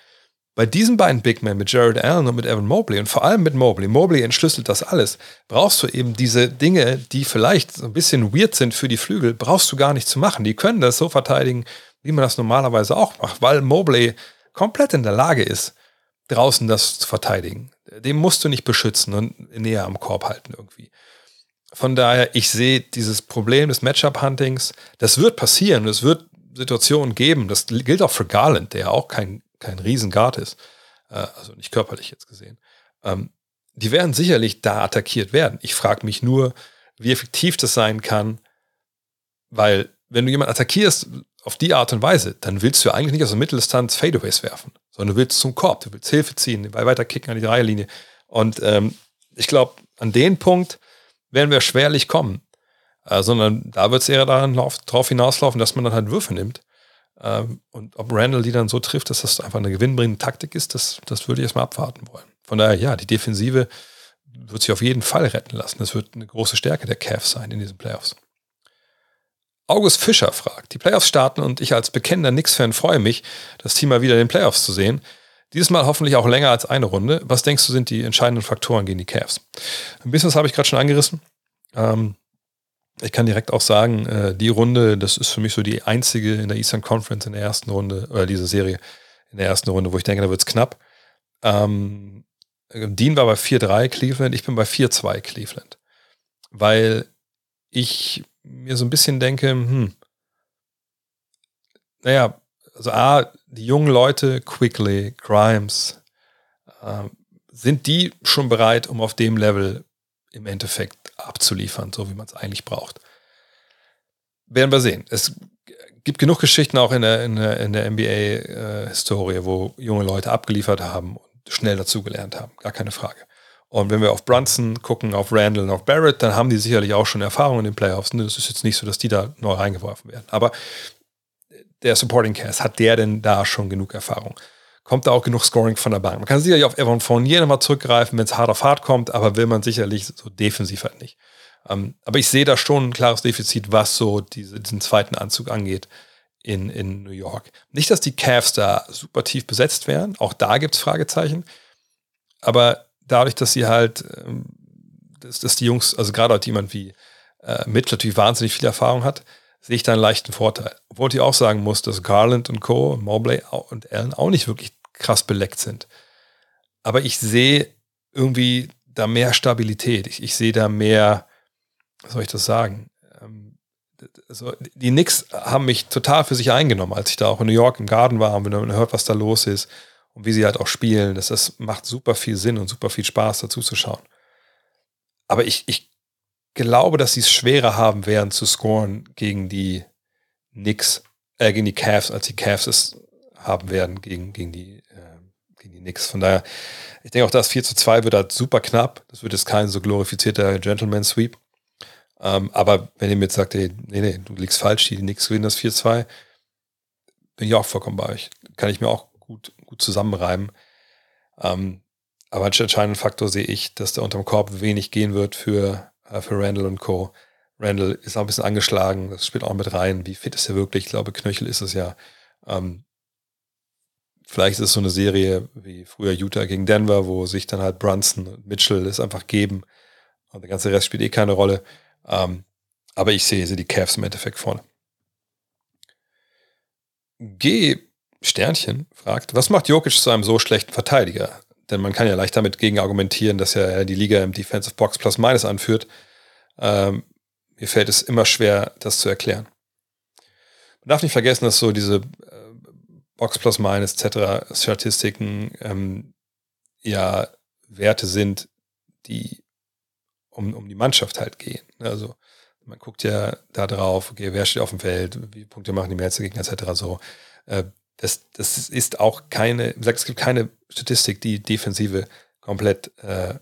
Speaker 1: Bei diesen beiden Big Men mit Jared Allen und mit Evan Mobley und vor allem mit Mobley, Mobley entschlüsselt das alles, brauchst du eben diese Dinge, die vielleicht so ein bisschen weird sind für die Flügel, brauchst du gar nicht zu machen. Die können das so verteidigen, wie man das normalerweise auch macht, weil Mobley komplett in der Lage ist, draußen das zu verteidigen. Dem musst du nicht beschützen und näher am Korb halten irgendwie. Von daher, ich sehe dieses Problem des Matchup-Huntings, das wird passieren, es wird Situationen geben, das gilt auch für Garland, der ja auch kein, kein Riesengard ist, äh, also nicht körperlich jetzt gesehen. Ähm, die werden sicherlich da attackiert werden. Ich frage mich nur, wie effektiv das sein kann, weil wenn du jemanden attackierst, auf die Art und Weise, dann willst du eigentlich nicht aus der Mitteldistanz Fadeaways werfen, sondern du willst zum Korb, du willst Hilfe ziehen, weiter kicken an die Dreierlinie. Und ähm, ich glaube, an den Punkt werden wir schwerlich kommen, äh, sondern da wird es eher daran drauf hinauslaufen, dass man dann halt Würfe nimmt. Ähm, und ob Randall die dann so trifft, dass das einfach eine gewinnbringende Taktik ist, das, das würde ich erstmal abwarten wollen. Von daher, ja, die Defensive wird sich auf jeden Fall retten lassen. Das wird eine große Stärke der Cavs sein in diesen Playoffs. August Fischer fragt, die Playoffs starten und ich als bekennender Knicks-Fan freue mich, das Team mal wieder in den Playoffs zu sehen. Dieses Mal hoffentlich auch länger als eine Runde. Was denkst du, sind die entscheidenden Faktoren gegen die Cavs? Ein bisschen das habe ich gerade schon angerissen. Ähm, ich kann direkt auch sagen, äh, die Runde, das ist für mich so die einzige in der Eastern Conference in der ersten Runde, oder diese Serie in der ersten Runde, wo ich denke, da wird es knapp. Ähm, Dean war bei 4-3 Cleveland, ich bin bei 4-2 Cleveland. Weil ich mir so ein bisschen denke, hm, naja, also A, die jungen Leute, Quickly, Grimes, äh, sind die schon bereit, um auf dem Level im Endeffekt abzuliefern, so wie man es eigentlich braucht? Werden wir sehen. Es gibt genug Geschichten auch in der, in der, in der NBA-Historie, äh, wo junge Leute abgeliefert haben und schnell dazugelernt haben. Gar keine Frage. Und wenn wir auf Brunson gucken, auf Randall und auf Barrett, dann haben die sicherlich auch schon Erfahrung in den Playoffs. Es ist jetzt nicht so, dass die da neu reingeworfen werden. Aber der Supporting Cast, hat der denn da schon genug Erfahrung? Kommt da auch genug Scoring von der Bank? Man kann sicherlich auf Evan Fournier nochmal zurückgreifen, wenn es hart auf hart kommt, aber will man sicherlich so defensiv halt nicht. Ähm, aber ich sehe da schon ein klares Defizit, was so diese, diesen zweiten Anzug angeht in, in New York. Nicht, dass die Cavs da super tief besetzt wären, auch da gibt es Fragezeichen. Aber dadurch, dass sie halt, ähm, dass, dass die Jungs, also gerade halt jemand wie äh, Mitch natürlich wahnsinnig viel Erfahrung hat, sehe ich da einen leichten Vorteil. Obwohl ich auch sagen muss, dass Garland und Co., Mobley und Allen auch nicht wirklich krass beleckt sind. Aber ich sehe irgendwie da mehr Stabilität. Ich, ich sehe da mehr, was soll ich das sagen? Also die Knicks haben mich total für sich eingenommen, als ich da auch in New York im Garten war und man hört, was da los ist und wie sie halt auch spielen. Das, das macht super viel Sinn und super viel Spaß dazu zu schauen. Aber ich, ich glaube, dass sie es schwerer haben werden zu scoren gegen die Knicks, äh, gegen die Cavs, als die Cavs es haben werden gegen, gegen die gegen die Knicks. Von daher, ich denke auch, das 4 zu 2 wird halt super knapp. Das wird jetzt kein so glorifizierter Gentleman Sweep. Ähm, aber wenn ihr mir jetzt sagt, ey, nee, nee, du liegst falsch, die Knicks gewinnen das 4-2, bin ich auch vollkommen bei euch. Kann ich mir auch gut, gut zusammenreimen. Ähm, aber als entscheidenden Faktor sehe ich, dass da unterm Korb wenig gehen wird für, äh, für Randall und Co. Randall ist auch ein bisschen angeschlagen, das spielt auch mit rein. Wie fit ist er wirklich? Ich glaube, Knöchel ist es ja. Ähm, Vielleicht ist es so eine Serie wie früher Utah gegen Denver, wo sich dann halt Brunson und Mitchell es einfach geben. Und der ganze Rest spielt eh keine Rolle. Ähm, aber ich sehe sie die Cavs im Endeffekt vorne. G. Sternchen fragt, was macht Jokic zu einem so schlechten Verteidiger? Denn man kann ja leicht damit gegen argumentieren, dass er die Liga im Defensive Box Plus Minus anführt. Ähm, mir fällt es immer schwer, das zu erklären. Man darf nicht vergessen, dass so diese Box plus minus etc. Statistiken ähm, ja Werte sind, die um, um die Mannschaft halt gehen. Also man guckt ja da drauf, okay, wer steht auf dem Feld, wie Punkte machen die Mehrzahl Gegner etc. So. Äh, das, das ist auch keine, es gibt keine Statistik, die Defensive komplett äh,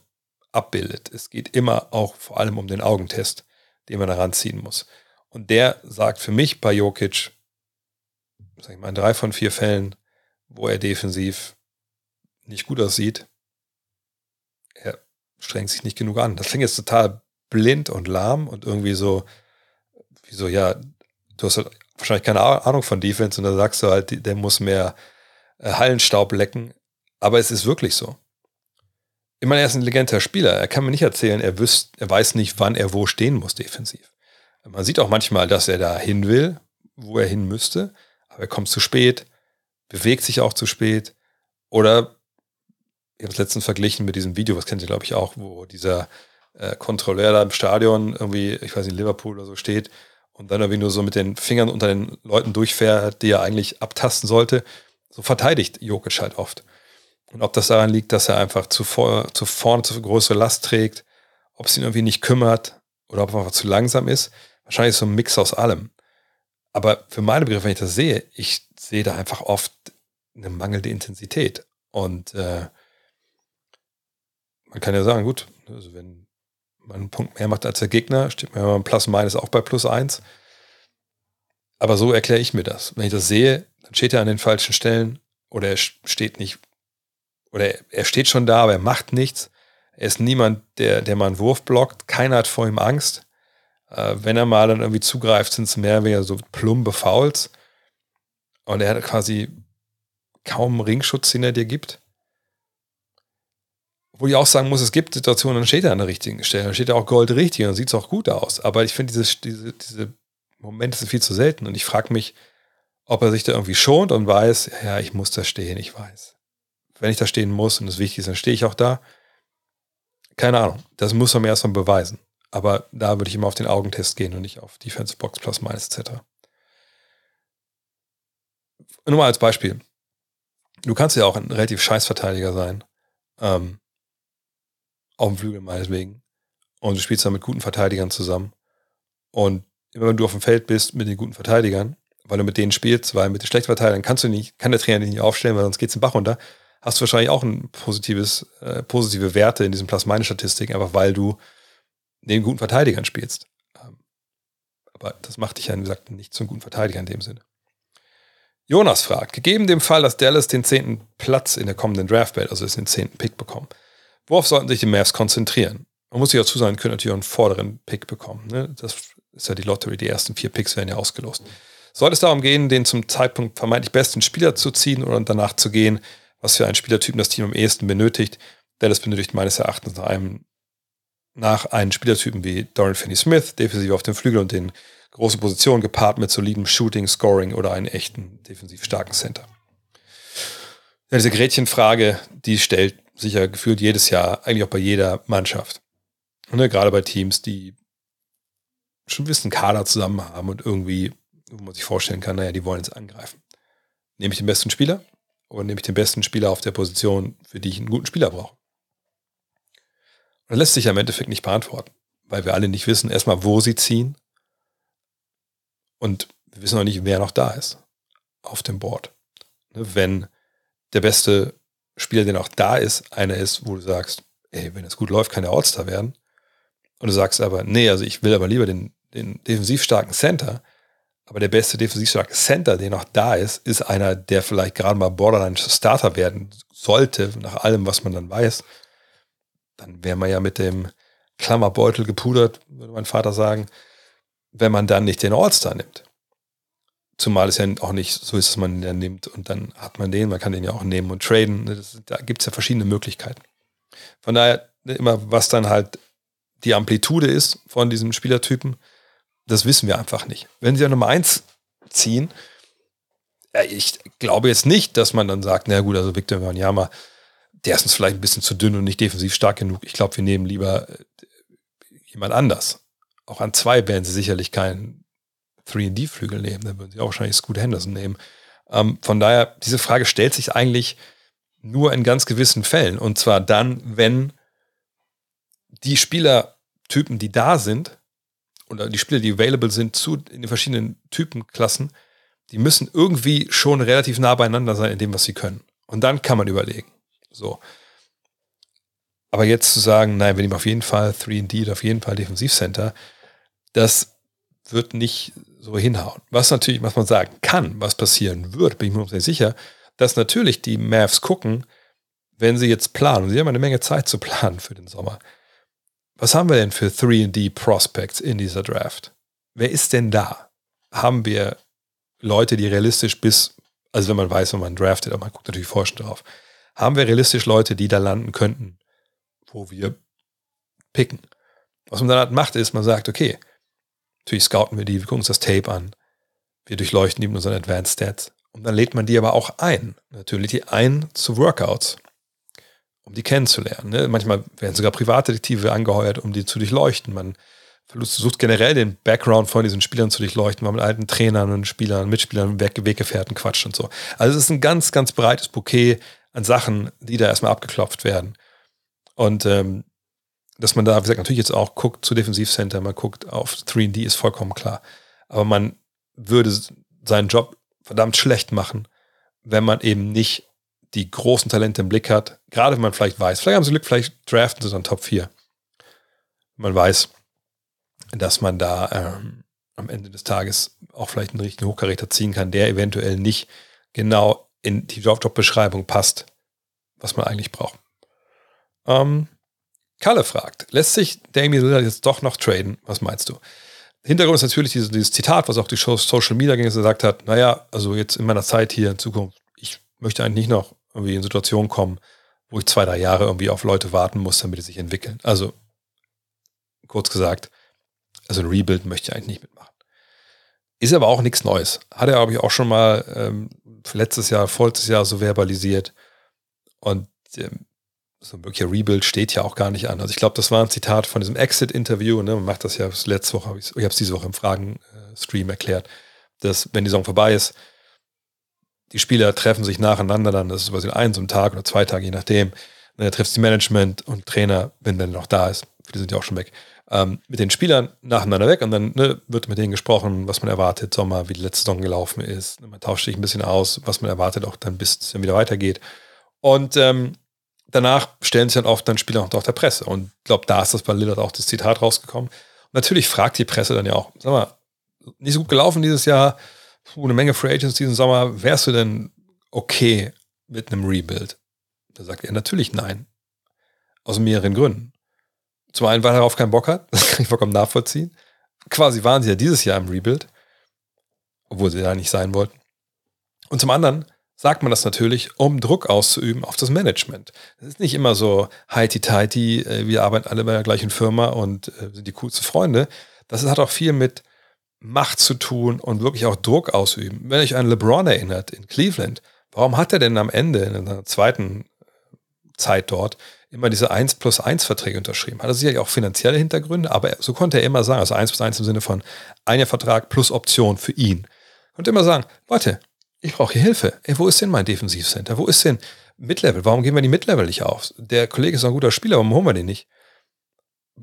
Speaker 1: abbildet. Es geht immer auch vor allem um den Augentest, den man daran ziehen muss. Und der sagt für mich bei Jokic, sag ich mal, in drei von vier Fällen, wo er defensiv nicht gut aussieht, er strengt sich nicht genug an. Das klingt jetzt total blind und lahm und irgendwie so, wie so, ja, du hast halt wahrscheinlich keine Ahnung von Defense und dann sagst du halt, der muss mehr äh, Hallenstaub lecken. Aber es ist wirklich so. Ich meine, er ist ein intelligenter Spieler. Er kann mir nicht erzählen, er, wüsst, er weiß nicht, wann er wo stehen muss defensiv. Man sieht auch manchmal, dass er da hin will, wo er hin müsste aber er kommt zu spät, bewegt sich auch zu spät. Oder ich habe es letztens verglichen mit diesem Video, was kennt ihr, glaube ich, auch, wo dieser äh, Kontrolleur da im Stadion irgendwie, ich weiß nicht, Liverpool oder so steht und dann irgendwie nur so mit den Fingern unter den Leuten durchfährt, die er eigentlich abtasten sollte. So verteidigt Jokic halt oft. Und ob das daran liegt, dass er einfach zu, vor, zu vorne zu größere Last trägt, ob es ihn irgendwie nicht kümmert oder ob er einfach zu langsam ist, wahrscheinlich so ein Mix aus allem. Aber für meine Begriffe, wenn ich das sehe, ich sehe da einfach oft eine mangelnde Intensität. Und äh, man kann ja sagen, gut, also wenn einen Punkt mehr macht als der Gegner, steht man ja beim Plus Minus auch bei plus eins. Aber so erkläre ich mir das. Wenn ich das sehe, dann steht er an den falschen Stellen oder er steht nicht, oder er steht schon da, aber er macht nichts. Er ist niemand, der, der mal einen Wurf blockt. Keiner hat vor ihm Angst. Äh, wenn er mal dann irgendwie zugreift, sind es mehr oder weniger so plumpe Fouls. Und er hat quasi kaum Ringschutz, den er dir gibt. Wo ich auch sagen muss, es gibt Situationen, dann steht er an der richtigen Stelle, dann steht er auch Gold richtig und dann sieht es auch gut aus. Aber ich finde, diese, diese, diese Momente sind viel zu selten und ich frage mich, ob er sich da irgendwie schont und weiß, ja, ich muss da stehen, ich weiß. Wenn ich da stehen muss und es wichtig ist, dann stehe ich auch da. Keine Ahnung, das muss er mir erstmal beweisen. Aber da würde ich immer auf den Augentest gehen und nicht auf Defensive Box Plus Minus etc. Nur mal als Beispiel. Du kannst ja auch ein relativ scheiß Verteidiger sein. Ähm, auf dem Flügel meinetwegen. Und du spielst dann mit guten Verteidigern zusammen. Und immer wenn du auf dem Feld bist mit den guten Verteidigern, weil du mit denen spielst, weil mit den schlechten Verteidigern kannst du nicht, kann der Trainer dich nicht aufstellen, weil sonst geht es den Bach runter, hast du wahrscheinlich auch ein positives, äh, positive Werte in diesem Plus-Minus-Statistik, einfach weil du den guten Verteidigern spielst. Ähm, aber das macht dich ja, wie gesagt, nicht zum guten Verteidiger in dem Sinne. Jonas fragt, gegeben dem Fall, dass Dallas den zehnten Platz in der kommenden Draftbelt, also den zehnten Pick bekommen, worauf sollten sich die Mavs konzentrieren? Man muss sich dazu sagen, können natürlich einen vorderen Pick bekommen. Ne? Das ist ja die Lottery, die ersten vier Picks werden ja ausgelost. Soll es darum gehen, den zum Zeitpunkt vermeintlich besten Spieler zu ziehen oder danach zu gehen, was für einen Spielertypen das Team am ehesten benötigt, Dallas benötigt meines Erachtens nach einem, nach einem Spielertypen wie Dorian Finney-Smith, defensiv auf dem Flügel und den großen Positionen gepaart mit solidem Shooting, Scoring oder einen echten defensiv starken Center. Ja, diese Gretchenfrage, die stellt sich ja gefühlt jedes Jahr, eigentlich auch bei jeder Mannschaft. Ne, gerade bei Teams, die schon wissen Kader zusammen haben und irgendwie, wo man sich vorstellen kann, naja, die wollen jetzt angreifen. Nehme ich den besten Spieler oder nehme ich den besten Spieler auf der Position, für die ich einen guten Spieler brauche? Und das lässt sich ja im Endeffekt nicht beantworten, weil wir alle nicht wissen, erstmal, wo sie ziehen und wir wissen auch nicht, wer noch da ist auf dem Board. Ne, wenn der beste Spieler, der noch da ist, einer ist, wo du sagst, ey, wenn es gut läuft, kann der All-Star werden. Und du sagst aber, nee, also ich will aber lieber den, den defensiv starken Center. Aber der beste defensiv starke Center, der noch da ist, ist einer, der vielleicht gerade mal Borderline Starter werden sollte, nach allem, was man dann weiß. Dann wäre man ja mit dem Klammerbeutel gepudert, würde mein Vater sagen, wenn man dann nicht den All-Star nimmt. Zumal es ja auch nicht so ist, dass man den nimmt und dann hat man den, man kann den ja auch nehmen und traden. Das, da gibt es ja verschiedene Möglichkeiten. Von daher immer, was dann halt die Amplitude ist von diesem Spielertypen, das wissen wir einfach nicht. Wenn sie ja Nummer eins ziehen, ich glaube jetzt nicht, dass man dann sagt, na gut, also Victor Wanyama, der ist uns vielleicht ein bisschen zu dünn und nicht defensiv stark genug. Ich glaube, wir nehmen lieber äh, jemand anders. Auch an zwei werden sie sicherlich keinen 3D-Flügel nehmen, dann würden sie auch wahrscheinlich Scoot Henderson nehmen. Ähm, von daher, diese Frage stellt sich eigentlich nur in ganz gewissen Fällen. Und zwar dann, wenn die Spielertypen, die da sind, oder die Spieler, die available sind zu in den verschiedenen Typenklassen, die müssen irgendwie schon relativ nah beieinander sein in dem, was sie können. Und dann kann man überlegen. So. Aber jetzt zu sagen, nein, wir nehmen auf jeden Fall 3D, auf jeden Fall Defensivcenter, das wird nicht so hinhauen. Was natürlich, was man sagen kann, was passieren wird, bin ich mir sehr sicher, dass natürlich die Mavs gucken, wenn sie jetzt planen, sie haben eine Menge Zeit zu planen für den Sommer, was haben wir denn für 3D Prospects in dieser Draft? Wer ist denn da? Haben wir Leute, die realistisch bis, also wenn man weiß, wenn man draftet, aber man guckt natürlich schon drauf, haben wir realistisch Leute, die da landen könnten, wo wir picken? Was man dann halt macht, ist, man sagt, okay, natürlich scouten wir die, wir gucken uns das Tape an, wir durchleuchten die mit unseren Advanced Stats und dann lädt man die aber auch ein, natürlich die ein zu Workouts um die kennenzulernen. Ne? Manchmal werden sogar Privatdetektive angeheuert, um die zu durchleuchten. Man versucht generell den Background von diesen Spielern zu durchleuchten, weil mit alten Trainern und Spielern, Mitspielern, Weggefährten quatscht und so. Also es ist ein ganz, ganz breites Bouquet an Sachen, die da erstmal abgeklopft werden. Und ähm, dass man da, wie gesagt, natürlich jetzt auch guckt zu Defensivcenter, man guckt auf 3D, ist vollkommen klar. Aber man würde seinen Job verdammt schlecht machen, wenn man eben nicht die großen Talente im Blick hat, gerade wenn man vielleicht weiß, vielleicht haben sie Glück, vielleicht draften sie dann Top 4. Man weiß, dass man da ähm, am Ende des Tages auch vielleicht einen richtigen Hochkaräter ziehen kann, der eventuell nicht genau in die Job-Beschreibung passt, was man eigentlich braucht. Ähm, Kalle fragt, lässt sich Damien Lillard jetzt doch noch traden? Was meinst du? Hintergrund ist natürlich dieses, dieses Zitat, was auch die Social Media gesagt hat, naja, also jetzt in meiner Zeit hier in Zukunft, ich möchte eigentlich nicht noch irgendwie in Situationen kommen, wo ich zwei, drei Jahre irgendwie auf Leute warten muss, damit sie sich entwickeln. Also, kurz gesagt, also ein Rebuild möchte ich eigentlich nicht mitmachen. Ist aber auch nichts Neues. Hat er, glaube ich, auch schon mal ähm, letztes Jahr, vorletztes Jahr so verbalisiert. Und ähm, so ein wirklicher Rebuild steht ja auch gar nicht an. Also ich glaube, das war ein Zitat von diesem Exit-Interview. Ne? Man macht das ja letzte Woche, ich habe es diese Woche im Fragen-Stream erklärt, dass wenn die Saison vorbei ist, die Spieler treffen sich nacheinander dann, das ist quasi ein so ein Tag oder zwei Tage, je nachdem. Dann trifft die Management und Trainer, wenn der noch da ist, die sind ja auch schon weg, ähm, mit den Spielern nacheinander weg und dann ne, wird mit denen gesprochen, was man erwartet, Sommer, wie die letzte Saison gelaufen ist. Man tauscht sich ein bisschen aus, was man erwartet, auch dann, bis es dann wieder weitergeht. Und ähm, danach stellen sich dann oft dann Spieler auch der Presse. Und ich glaube, da ist das bei Lillard auch das Zitat rausgekommen. Und natürlich fragt die Presse dann ja auch, sag mal, nicht so gut gelaufen dieses Jahr, puh, eine Menge Free Agents diesen Sommer, wärst du denn okay mit einem Rebuild? Da sagt er natürlich nein. Aus mehreren Gründen. Zum einen, weil er darauf keinen Bock hat, das kann ich vollkommen nachvollziehen. Quasi waren sie ja dieses Jahr im Rebuild, obwohl sie da nicht sein wollten. Und zum anderen sagt man das natürlich, um Druck auszuüben auf das Management. Das ist nicht immer so heiti-teiti, äh, wir arbeiten alle bei der gleichen Firma und äh, sind die coolsten Freunde. Das hat auch viel mit Macht zu tun und wirklich auch Druck ausüben. Wenn euch an LeBron erinnert in Cleveland, warum hat er denn am Ende in der zweiten Zeit dort immer diese 1 plus 1 Verträge unterschrieben. Hat er sicherlich auch finanzielle Hintergründe, aber so konnte er immer sagen, also 1 plus 1 im Sinne von einer Vertrag plus Option für ihn. Konnte immer sagen, Leute, ich brauche hier Hilfe. Ey, wo ist denn mein Defensivcenter? Wo ist denn Midlevel? Warum gehen wir die Midlevel nicht auf? Der Kollege ist ein guter Spieler, warum holen wir den nicht?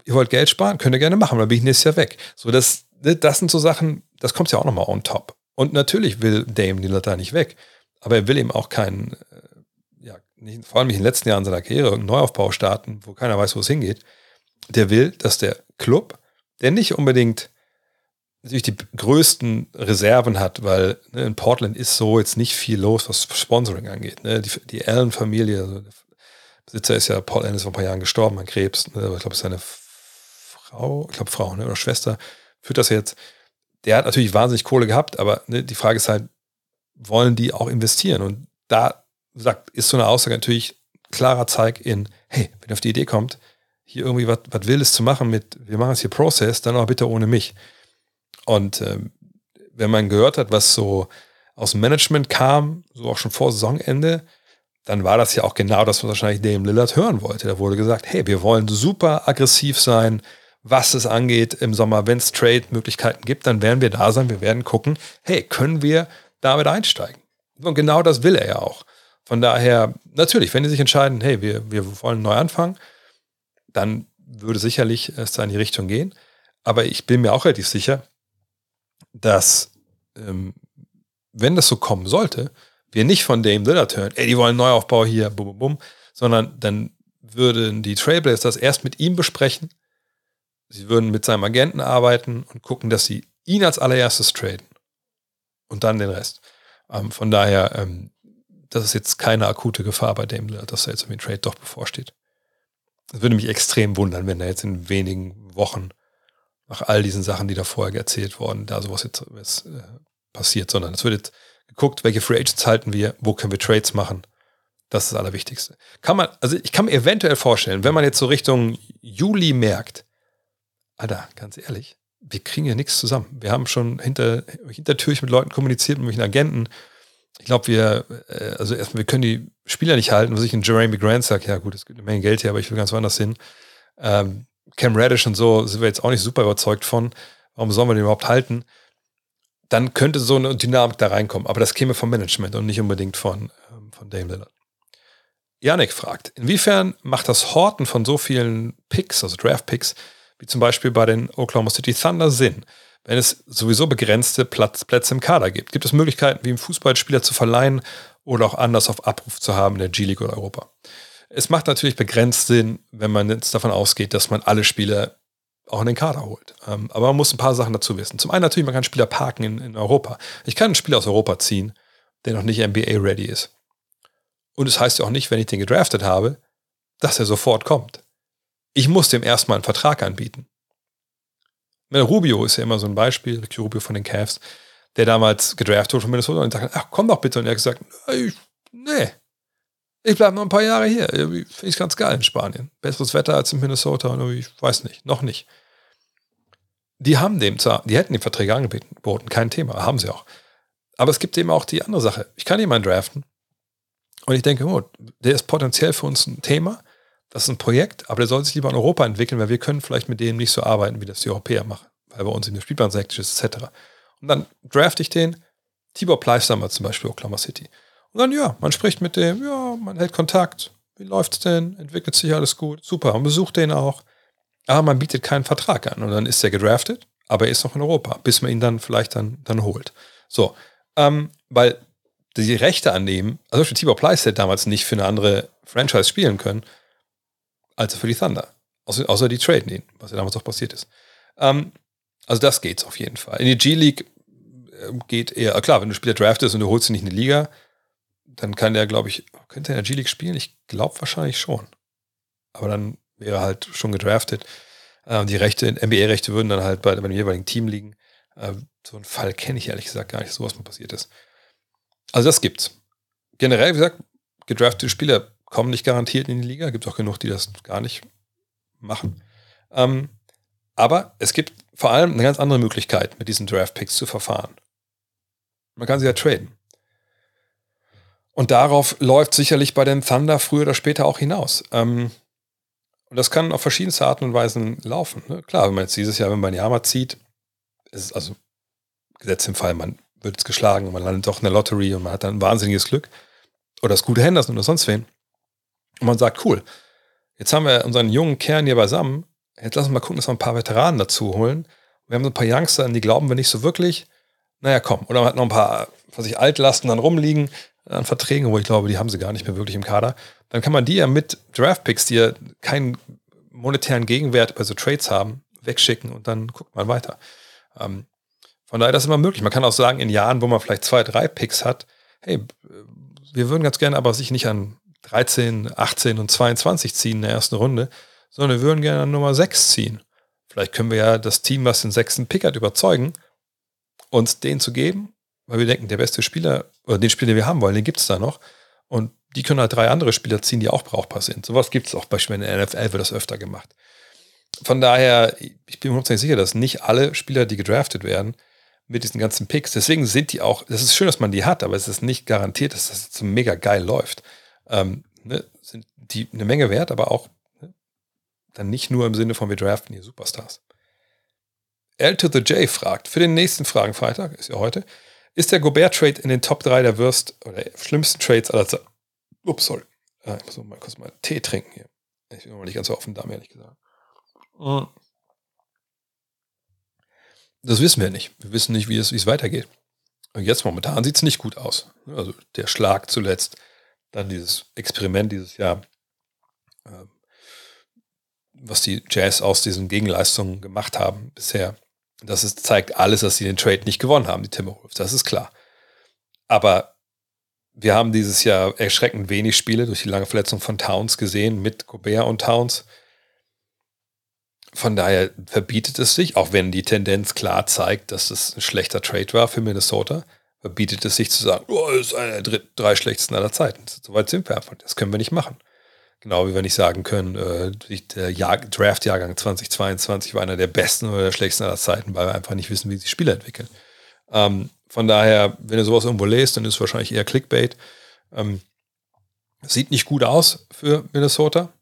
Speaker 1: Ihr wollt Geld sparen? Könnt ihr gerne machen, dann bin ich nächstes Jahr weg. So, das, das sind so Sachen, das kommt ja auch nochmal on top. Und natürlich will Dame Lillard da nicht weg. Aber er will eben auch keinen nicht, vor allem nicht in den letzten Jahren seiner Karriere, einen Neuaufbau starten, wo keiner weiß, wo es hingeht, der will, dass der Club, der nicht unbedingt natürlich die größten Reserven hat, weil ne, in Portland ist so jetzt nicht viel los, was Sponsoring angeht. Ne? Die, die Allen-Familie, also der Besitzer ist ja, Paul Allen ist vor ein paar Jahren gestorben an Krebs, ne? ich glaube, seine Frau, ich glaube Frau ne? oder Schwester, führt das jetzt. Der hat natürlich wahnsinnig Kohle gehabt, aber ne, die Frage ist halt, wollen die auch investieren? Und da sagt, ist so eine Aussage natürlich klarer Zeig in, hey, wenn ihr auf die Idee kommt, hier irgendwie was Wildes zu machen mit, wir machen es hier Process, dann auch bitte ohne mich. Und ähm, wenn man gehört hat, was so aus dem Management kam, so auch schon vor Saisonende, dann war das ja auch genau das, was wahrscheinlich Dame Lillard hören wollte. Da wurde gesagt, hey, wir wollen super aggressiv sein, was es angeht im Sommer. Wenn es Trade-Möglichkeiten gibt, dann werden wir da sein. Wir werden gucken, hey, können wir damit einsteigen? Und genau das will er ja auch. Von daher, natürlich, wenn die sich entscheiden, hey, wir, wir wollen neu anfangen, dann würde sicherlich es da in die Richtung gehen. Aber ich bin mir auch relativ sicher, dass ähm, wenn das so kommen sollte, wir nicht von Dame Lillard hören, ey, die wollen Neuaufbau hier, bum, bum, bum, sondern dann würden die Trailblazers das erst mit ihm besprechen. Sie würden mit seinem Agenten arbeiten und gucken, dass sie ihn als allererstes traden. Und dann den Rest. Ähm, von daher, ähm, das ist jetzt keine akute Gefahr bei Daimler, dass er jetzt irgendwie ein Trade doch bevorsteht. Es würde mich extrem wundern, wenn er jetzt in wenigen Wochen nach all diesen Sachen, die da vorher erzählt wurden, da sowas jetzt was, äh, passiert, sondern es wird jetzt geguckt, welche Free Agents halten wir, wo können wir Trades machen. Das ist das Allerwichtigste. Kann man, also ich kann mir eventuell vorstellen, wenn man jetzt so Richtung Juli merkt, Alter, ganz ehrlich, wir kriegen ja nichts zusammen. Wir haben schon hinter, hintertürlich mit Leuten kommuniziert, mit welchen Agenten ich glaube, wir, äh, also erstmal, wir können die Spieler nicht halten, was ich in Jeremy Grant sage, ja gut, es gibt eine Menge Geld hier, aber ich will ganz woanders hin. Ähm, Cam Radish und so sind wir jetzt auch nicht super überzeugt von. Warum sollen wir den überhaupt halten? Dann könnte so eine Dynamik da reinkommen, aber das käme vom Management und nicht unbedingt von, ähm, von Dame Lillard. Janik fragt, inwiefern macht das Horten von so vielen Picks, also Draft-Picks, wie zum Beispiel bei den Oklahoma City Thunder Sinn? wenn es sowieso begrenzte Platz, Plätze im Kader gibt? Gibt es Möglichkeiten, wie im Fußballspieler zu verleihen oder auch anders auf Abruf zu haben in der G-League oder Europa? Es macht natürlich begrenzt Sinn, wenn man jetzt davon ausgeht, dass man alle Spieler auch in den Kader holt. Ähm, aber man muss ein paar Sachen dazu wissen. Zum einen natürlich, man kann Spieler parken in, in Europa. Ich kann einen Spieler aus Europa ziehen, der noch nicht NBA-ready ist. Und es das heißt ja auch nicht, wenn ich den gedraftet habe, dass er sofort kommt. Ich muss dem erstmal einen Vertrag anbieten. Rubio ist ja immer so ein Beispiel, Ricky Rubio von den Cavs, der damals gedraftet wurde von Minnesota und sagt, ach komm doch bitte. Und er hat gesagt, nee, ich bleibe noch ein paar Jahre hier. Finde ich ganz geil in Spanien. Besseres Wetter als in Minnesota ich weiß nicht, noch nicht. Die haben dem zwar, die hätten die Verträge angeboten, kein Thema, haben sie auch. Aber es gibt eben auch die andere Sache. Ich kann jemanden draften und ich denke, oh, der ist potenziell für uns ein Thema das ist ein Projekt, aber der soll sich lieber in Europa entwickeln, weil wir können vielleicht mit denen nicht so arbeiten, wie das die Europäer machen, weil bei uns in der Spielplan sektisch ist, etc. Und dann draft ich den, Tibor damals zum Beispiel, Oklahoma City. Und dann, ja, man spricht mit dem, ja, man hält Kontakt, wie läuft's denn, entwickelt sich alles gut, super, man besucht den auch, aber man bietet keinen Vertrag an und dann ist er gedraftet, aber er ist noch in Europa, bis man ihn dann vielleicht dann, dann holt. So, ähm, weil die Rechte annehmen, also für Tibor Pleiss hätte damals nicht für eine andere Franchise spielen können, als für die Thunder. Außer, außer die traden ihn, was ja damals auch passiert ist. Ähm, also das geht's auf jeden Fall. In die G-League ähm, geht eher, klar, wenn du Spieler draftest und du holst ihn nicht in die Liga, dann kann der, glaube ich, könnte er in der G-League spielen? Ich glaube wahrscheinlich schon. Aber dann wäre er halt schon gedraftet. Ähm, die Rechte, NBA-Rechte würden dann halt bei, bei dem jeweiligen Team liegen. Ähm, so einen Fall kenne ich ehrlich gesagt gar nicht, so was mal passiert ist. Also das gibt's. generell, wie gesagt, gedraftete Spieler kommen nicht garantiert in die Liga. Gibt auch genug, die das gar nicht machen. Ähm, aber es gibt vor allem eine ganz andere Möglichkeit, mit diesen Draft-Picks zu verfahren. Man kann sie ja traden. Und darauf läuft sicherlich bei den Thunder früher oder später auch hinaus. Ähm, und das kann auf verschiedenste Arten und Weisen laufen. Ne? Klar, wenn man jetzt dieses Jahr, wenn man Yama zieht, ist es also Gesetz im Fall, man wird es geschlagen und man landet doch in der Lottery und man hat dann wahnsinniges Glück. Oder das gute Henderson oder sonst wen. Und man sagt, cool, jetzt haben wir unseren jungen Kern hier beisammen. Jetzt lassen wir mal gucken, dass wir ein paar Veteranen dazu holen. Wir haben so ein paar Youngster, an die glauben wir nicht so wirklich. Naja, komm. Oder man hat noch ein paar, was ich, Altlasten dann rumliegen an Verträgen, wo ich glaube, die haben sie gar nicht mehr wirklich im Kader. Dann kann man die ja mit Draftpicks, die ja keinen monetären Gegenwert bei so Trades haben, wegschicken und dann guckt man weiter. Ähm, von daher, das ist immer möglich. Man kann auch sagen, in Jahren, wo man vielleicht zwei, drei Picks hat, hey, wir würden ganz gerne aber sich nicht an 13, 18 und 22 ziehen in der ersten Runde, sondern wir würden gerne an Nummer 6 ziehen. Vielleicht können wir ja das Team, was den sechsten Pick hat, überzeugen, uns den zu geben, weil wir denken, der beste Spieler oder den Spieler, den wir haben wollen, den gibt es da noch. Und die können halt drei andere Spieler ziehen, die auch brauchbar sind. Sowas gibt es auch beispielsweise in der NFL, wird das öfter gemacht. Von daher, ich bin mir nicht sicher, dass nicht alle Spieler, die gedraftet werden, mit diesen ganzen Picks, deswegen sind die auch, das ist schön, dass man die hat, aber es ist nicht garantiert, dass das so mega geil läuft. Ähm, ne, sind die eine Menge wert, aber auch ne, dann nicht nur im Sinne von wir draften hier Superstars. L to the J fragt, für den nächsten Fragenfreitag, ist ja heute, ist der Gobert-Trade in den Top 3 der Würst oder schlimmsten Trades aller Zeiten? Ups, sorry. Ah, ich muss mal kurz mal Tee trinken hier. Ich bin noch nicht ganz so offen da, ehrlich gesagt. Hm. Das wissen wir nicht. Wir wissen nicht, wie es, wie es weitergeht. Und jetzt momentan sieht es nicht gut aus. Also der Schlag zuletzt, dann dieses Experiment dieses Jahr, ähm, was die Jazz aus diesen Gegenleistungen gemacht haben bisher. Das ist, zeigt alles, dass sie den Trade nicht gewonnen haben, die Timberwolves. Das ist klar. Aber wir haben dieses Jahr erschreckend wenig Spiele durch die lange Verletzung von Towns gesehen, mit Gobert und Towns. Von daher verbietet es sich, auch wenn die Tendenz klar zeigt, dass es ein schlechter Trade war für Minnesota, verbietet es sich zu sagen, oh, ist einer der drei schlechtesten aller Zeiten. Soweit sind wir einfach. Das können wir nicht machen. Genau wie wir nicht sagen können, äh, der Jahr, Draft-Jahrgang 2022 war einer der besten oder der schlechtesten aller Zeiten, weil wir einfach nicht wissen, wie sich Spieler entwickeln. Ähm, von daher, wenn ihr sowas irgendwo lest, dann ist es wahrscheinlich eher Clickbait. Ähm, sieht nicht gut aus für Minnesota.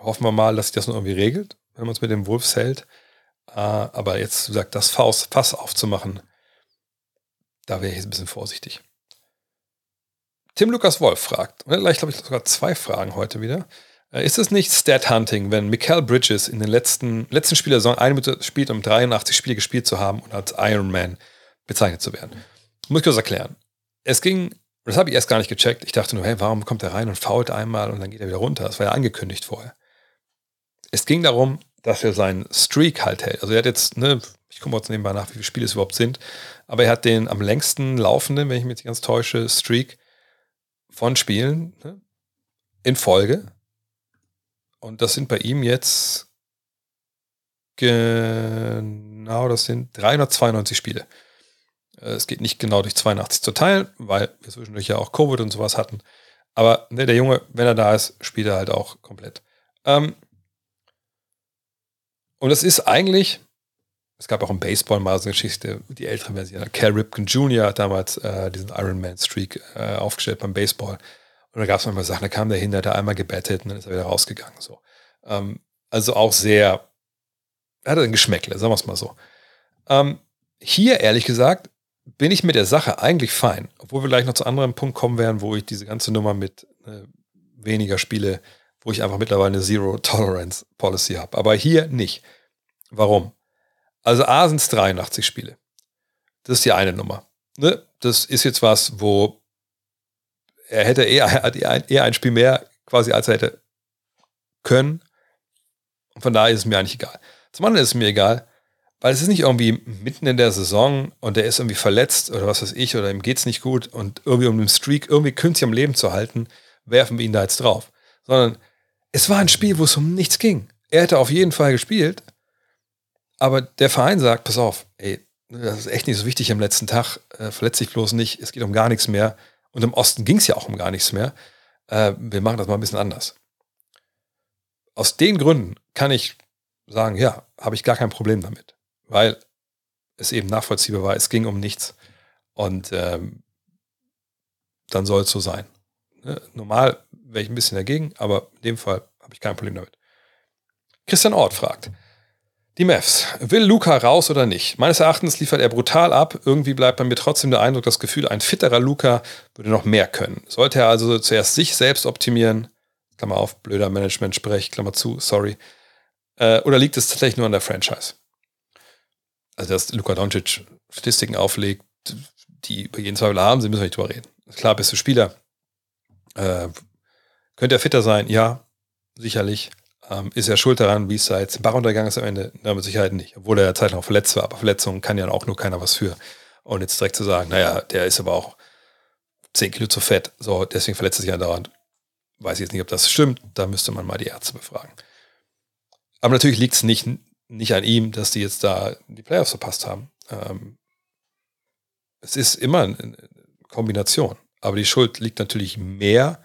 Speaker 1: Hoffen wir mal, dass sich das noch irgendwie regelt, wenn man es mit dem Wolves hält. Äh, aber jetzt, wie gesagt, das Faust, Fass aufzumachen, da wäre ich jetzt ein bisschen vorsichtig. Tim Lukas Wolf fragt, vielleicht glaube ich sogar zwei Fragen heute wieder. Äh, ist es nicht Stat-Hunting, wenn Mikael Bridges in den letzten, letzten Spiel der Saison eine Minute spielt, um 83 Spiele gespielt zu haben und als Iron Man bezeichnet zu werden? Muss ich kurz erklären. Es ging, das habe ich erst gar nicht gecheckt. Ich dachte nur, hey, warum kommt er rein und fault einmal und dann geht er wieder runter? Das war ja angekündigt vorher. Es ging darum, dass er seinen Streak halt hält. Also er hat jetzt, ne, ich komme jetzt nebenbei nach, wie viele Spiele es überhaupt sind, aber er hat den am längsten laufenden, wenn ich mich nicht ganz täusche, Streak von Spielen ne, in Folge. Und das sind bei ihm jetzt genau, das sind 392 Spiele. Äh, es geht nicht genau durch 82 zu teilen, weil wir zwischendurch ja auch Covid und sowas hatten. Aber ne, der Junge, wenn er da ist, spielt er halt auch komplett. Ähm, und es ist eigentlich, es gab auch im Baseball mal so eine Geschichte, die ältere Version. Cal Ripken Jr. hat damals äh, diesen Ironman-Streak äh, aufgestellt beim Baseball. Und da gab es manchmal Sachen, da kam der hin, hat einmal gebettet und dann ist er wieder rausgegangen. So. Ähm, also auch sehr, er hatte ein Geschmäckle, sagen wir es mal so. Ähm, hier, ehrlich gesagt, bin ich mit der Sache eigentlich fein. Obwohl wir gleich noch zu anderen Punkt kommen werden, wo ich diese ganze Nummer mit äh, weniger Spiele, wo ich einfach mittlerweile eine Zero Tolerance Policy habe. Aber hier nicht. Warum? Also A sind es 83 Spiele. Das ist die eine Nummer. Ne? Das ist jetzt was, wo er hätte eher, eher ein Spiel mehr quasi, als er hätte können. Und von daher ist es mir eigentlich egal. Zum anderen ist es mir egal, weil es ist nicht irgendwie mitten in der Saison und der ist irgendwie verletzt oder was weiß ich oder ihm geht es nicht gut und irgendwie um den Streak irgendwie künstlich am Leben zu halten, werfen wir ihn da jetzt drauf. Sondern es war ein Spiel, wo es um nichts ging. Er hätte auf jeden Fall gespielt, aber der Verein sagt, pass auf, ey, das ist echt nicht so wichtig am letzten Tag, äh, verletzt dich bloß nicht, es geht um gar nichts mehr Und im Osten ging es ja auch um gar nichts mehr. Äh, wir machen das mal ein bisschen anders. Aus den Gründen kann ich sagen, ja, habe ich gar kein Problem damit, weil es eben nachvollziehbar war, es ging um nichts. Und ähm, dann soll es so sein. Ne? Normal wäre ich ein bisschen dagegen, aber in dem Fall habe ich kein Problem damit. Christian Ort fragt, die Mavs, will Luca raus oder nicht? Meines Erachtens liefert er brutal ab. Irgendwie bleibt bei mir trotzdem der Eindruck, das Gefühl, ein fitterer Luca würde noch mehr können. Sollte er also zuerst sich selbst optimieren, Klammer auf, blöder Management-Sprech, Klammer zu, sorry, äh, oder liegt es tatsächlich nur an der Franchise? Also, dass Luka Doncic Statistiken auflegt, die über jeden Zweifel haben, sie müssen wir nicht drüber reden. Klar, beste Spieler. Äh, könnte er fitter sein? Ja, sicherlich. Ähm, ist er schuld daran, wie es da jetzt Bach untergegangen ist am Ende? Na, mit Sicherheit nicht. Obwohl er ja Zeit noch verletzt war. Aber Verletzungen kann ja auch nur keiner was für. Und jetzt direkt zu sagen, naja, der ist aber auch 10 Kilo zu fett. So, deswegen verletzt er sich ja dauernd. Weiß ich jetzt nicht, ob das stimmt. Da müsste man mal die Ärzte befragen. Aber natürlich liegt es nicht, nicht an ihm, dass die jetzt da die Playoffs verpasst haben. Ähm, es ist immer eine Kombination. Aber die Schuld liegt natürlich mehr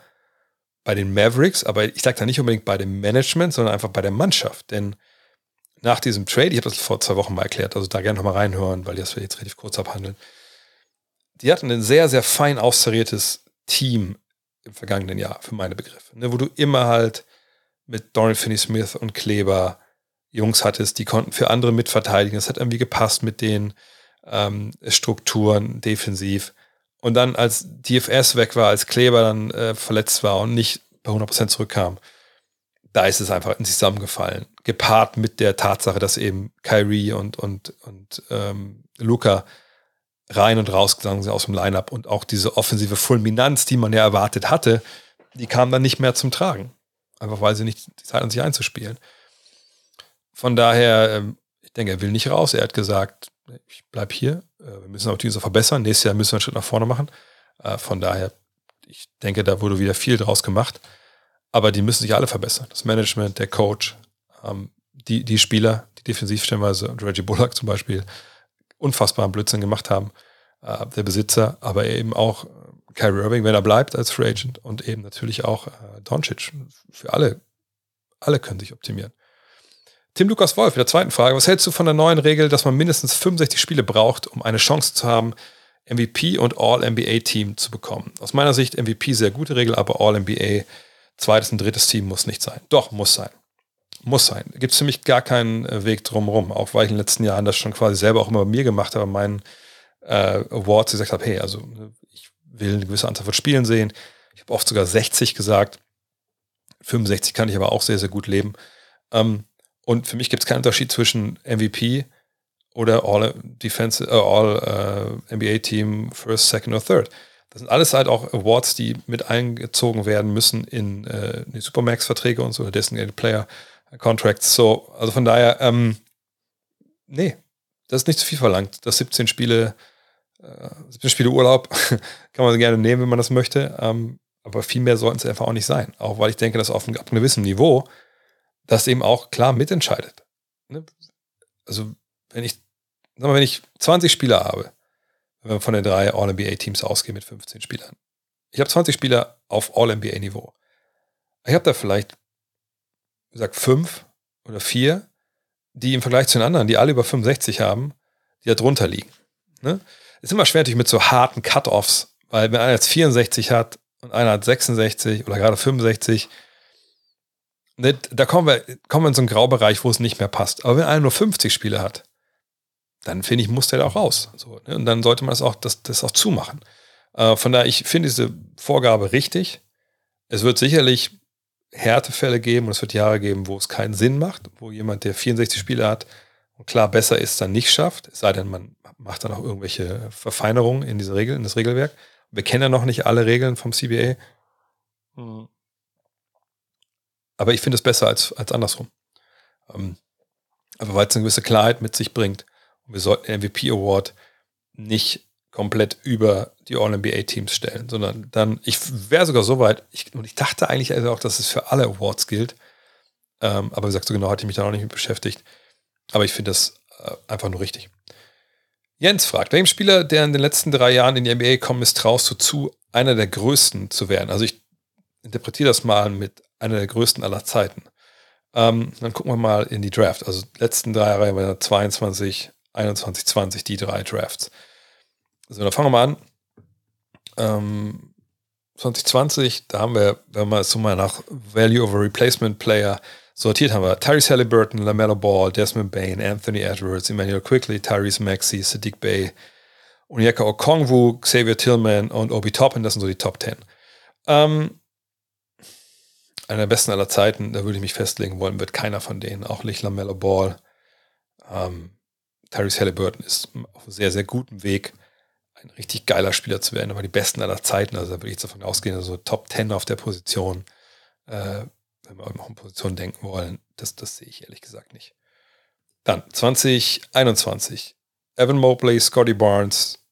Speaker 1: bei den Mavericks, aber ich sage da nicht unbedingt bei dem Management, sondern einfach bei der Mannschaft. Denn nach diesem Trade, ich habe das vor zwei Wochen mal erklärt, also da gerne nochmal reinhören, weil das wir jetzt relativ kurz abhandeln. Die hatten ein sehr, sehr fein austariertes Team im vergangenen Jahr, für meine Begriffe. Ne, wo du immer halt mit Dorian Finney-Smith und Kleber Jungs hattest, die konnten für andere mitverteidigen. Das hat irgendwie gepasst mit den ähm, Strukturen defensiv. Und dann, als DFS weg war, als Kleber dann äh, verletzt war und nicht bei 100% zurückkam, da ist es einfach in zusammengefallen. Gepaart mit der Tatsache, dass eben Kyrie und, und, und ähm, Luca rein und rausgegangen sind aus dem Lineup und auch diese offensive Fulminanz, die man ja erwartet hatte, die kam dann nicht mehr zum Tragen. Einfach weil sie nicht die Zeit an sich einzuspielen. Von daher, ähm, ich denke, er will nicht raus. Er hat gesagt, ich bleibe hier. Äh, wir müssen auch diese verbessern. Nächstes Jahr müssen wir einen Schritt nach vorne machen. Äh, von daher, ich denke, da wurde wieder viel draus gemacht. Aber die müssen sich alle verbessern. Das Management, der Coach, ähm, die, die Spieler, die defensiv stellenweise Reggie Bullock zum Beispiel unfassbaren Blödsinn gemacht haben. Äh, der Besitzer, aber eben auch Kyrie Irving, wenn er bleibt als Free Agent und eben natürlich auch Doncic. Für alle, alle können sich optimieren. Tim Lukas Wolf, mit der zweiten Frage. Was hältst du von der neuen Regel, dass man mindestens 65 Spiele braucht, um eine Chance zu haben, MVP und All-NBA-Team zu bekommen? Aus meiner Sicht MVP sehr gute Regel, aber All-NBA, zweites und drittes Team muss nicht sein. Doch, muss sein. Muss sein. Gibt es für mich gar keinen äh, Weg drumherum. Auch weil ich in den letzten Jahren das schon quasi selber auch immer bei mir gemacht habe, meinen äh, Awards gesagt habe, hey, also ich will eine gewisse Anzahl von Spielen sehen. Ich habe oft sogar 60 gesagt. 65 kann ich aber auch sehr, sehr gut leben. Ähm, und für mich gibt es keinen Unterschied zwischen MVP oder All Defense, äh, All äh, NBA Team First, Second oder Third. Das sind alles halt auch Awards, die mit eingezogen werden müssen in äh, die Supermax-Verträge und so, Designated Player Contracts. So, also von daher, ähm, nee, das ist nicht zu viel verlangt. Das 17 Spiele, äh, 17 Spiele Urlaub kann man gerne nehmen, wenn man das möchte. Ähm, aber viel mehr sollten es einfach auch nicht sein. Auch weil ich denke, dass auf einem gewissen Niveau das eben auch klar mitentscheidet. Ne? Also, wenn ich, sag mal, wenn ich 20 Spieler habe, wenn wir von den drei All-NBA-Teams ausgehen mit 15 Spielern, ich habe 20 Spieler auf All-NBA-Niveau. Ich habe da vielleicht, wie gesagt, fünf oder vier, die im Vergleich zu den anderen, die alle über 65 haben, die da drunter liegen. Ne? Ist immer schwer natürlich mit so harten Cut-Offs, weil wenn einer jetzt 64 hat und einer hat 66 oder gerade 65, Ne, da kommen wir, kommen wir in so einen Graubereich, wo es nicht mehr passt. Aber wenn einer nur 50 Spiele hat, dann finde ich, muss der da auch raus. So, ne? Und dann sollte man das auch, das, das auch zumachen. Äh, von daher, ich finde diese Vorgabe richtig. Es wird sicherlich Härtefälle geben und es wird Jahre geben, wo es keinen Sinn macht, wo jemand, der 64 Spiele hat und klar besser ist, dann nicht schafft. Es sei denn, man macht dann auch irgendwelche Verfeinerungen in diese Regeln, in das Regelwerk. Wir kennen ja noch nicht alle Regeln vom CBA. Mhm. Aber ich finde es besser als, als andersrum. Ähm, aber weil es eine gewisse Klarheit mit sich bringt. Und wir sollten den MVP Award nicht komplett über die All-NBA-Teams stellen, sondern dann, ich wäre sogar so weit, ich, und ich dachte eigentlich also auch, dass es für alle Awards gilt. Ähm, aber wie gesagt, so genau hatte ich mich da noch nicht mit beschäftigt. Aber ich finde das äh, einfach nur richtig. Jens fragt, welchem Spieler, der in den letzten drei Jahren in die NBA gekommen ist, traust du zu, einer der größten zu werden. Also ich interpretiere das mal mit einer der größten aller Zeiten. Ähm, dann gucken wir mal in die Draft. Also letzten drei Jahre waren 22, 21, 20, die drei Drafts. Also dann fangen wir mal an. Ähm, 2020, da haben wir, wenn wir es so mal nach Value over Replacement Player sortiert haben wir Tyrese Halliburton, LaMelo Ball, Desmond Bain, Anthony Edwards, Emmanuel Quickly, Tyrese Maxey, Sadiq Bay, Onyeka Okongwu, Xavier Tillman und Obi Toppin, das sind so die Top 10. Ähm, einer der besten aller Zeiten, da würde ich mich festlegen wollen, wird keiner von denen, auch nicht LaMelo Ball. Ähm, Tyrese Halliburton ist auf einem sehr, sehr guten Weg, ein richtig geiler Spieler zu werden, aber die besten aller Zeiten, also da würde ich davon ausgehen, also Top 10 auf der Position, äh, wenn wir auch in Position denken wollen, das, das sehe ich ehrlich gesagt nicht. Dann 2021. Evan Mobley, Scotty Barnes,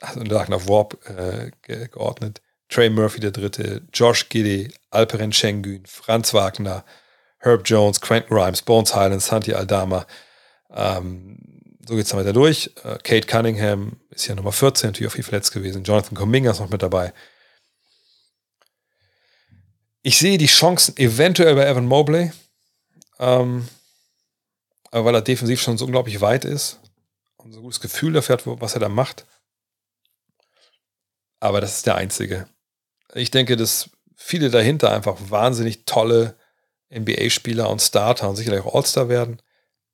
Speaker 1: also lag nach Warp äh, geordnet. Trey Murphy der Dritte, Josh Giddy, Alperen Schengen, Franz Wagner, Herb Jones, Quentin Rhymes, Bones Highland, Santi Aldama. Ähm, so geht es dann weiter durch. Äh, Kate Cunningham ist ja Nummer 14, natürlich auch viel verletzt gewesen. Jonathan Cominga ist noch mit dabei. Ich sehe die Chancen eventuell bei Evan Mobley, ähm, aber weil er defensiv schon so unglaublich weit ist und so ein gutes Gefühl dafür hat, was er da macht. Aber das ist der einzige. Ich denke, dass viele dahinter einfach wahnsinnig tolle NBA-Spieler und Starter und sicherlich auch All-Star werden.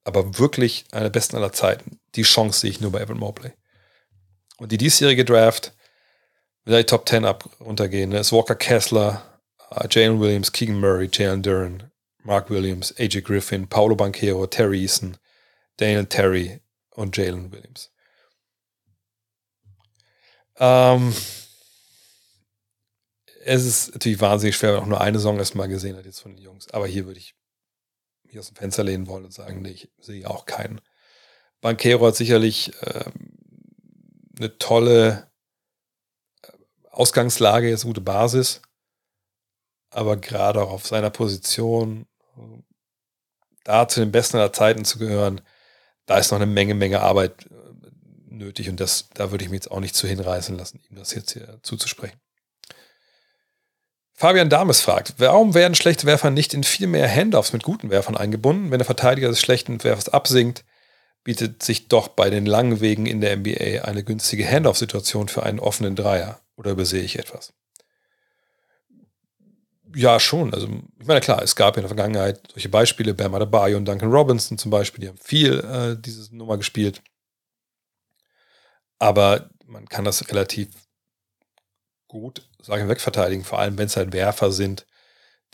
Speaker 1: Aber wirklich einer der besten aller Zeiten. Die Chance sehe ich nur bei Evan Mobley. Und die diesjährige Draft, will die Top 10 ab runtergehen, ne, ist Walker Kessler, uh, Jalen Williams, Keegan Murray, Jalen Duran, Mark Williams, AJ Griffin, Paulo Banquero, Terry Eason, Daniel Terry und Jalen Williams. Ähm, es ist natürlich wahnsinnig schwer, wenn auch nur eine Song erstmal gesehen hat jetzt von den Jungs. Aber hier würde ich mich aus dem Fenster lehnen wollen und sagen, nee, ich sehe auch keinen. Banquero hat sicherlich ähm, eine tolle äh, Ausgangslage, eine gute Basis aber gerade auch auf seiner Position, da zu den besten aller Zeiten zu gehören, da ist noch eine Menge, Menge Arbeit äh, nötig und das, da würde ich mich jetzt auch nicht zu hinreißen lassen, ihm das jetzt hier zuzusprechen. Fabian Dames fragt, warum werden schlechte Werfer nicht in viel mehr Handoffs mit guten Werfern eingebunden? Wenn der Verteidiger des schlechten Werfers absinkt, bietet sich doch bei den langen Wegen in der NBA eine günstige Handoff-Situation für einen offenen Dreier. Oder übersehe ich etwas? Ja, schon. Also, ich meine, klar, es gab in der Vergangenheit solche Beispiele, Bam Adebayo und Duncan Robinson zum Beispiel, die haben viel äh, diese Nummer gespielt. Aber man kann das relativ gut, sagen wegverteidigen, vor allem wenn es halt Werfer sind,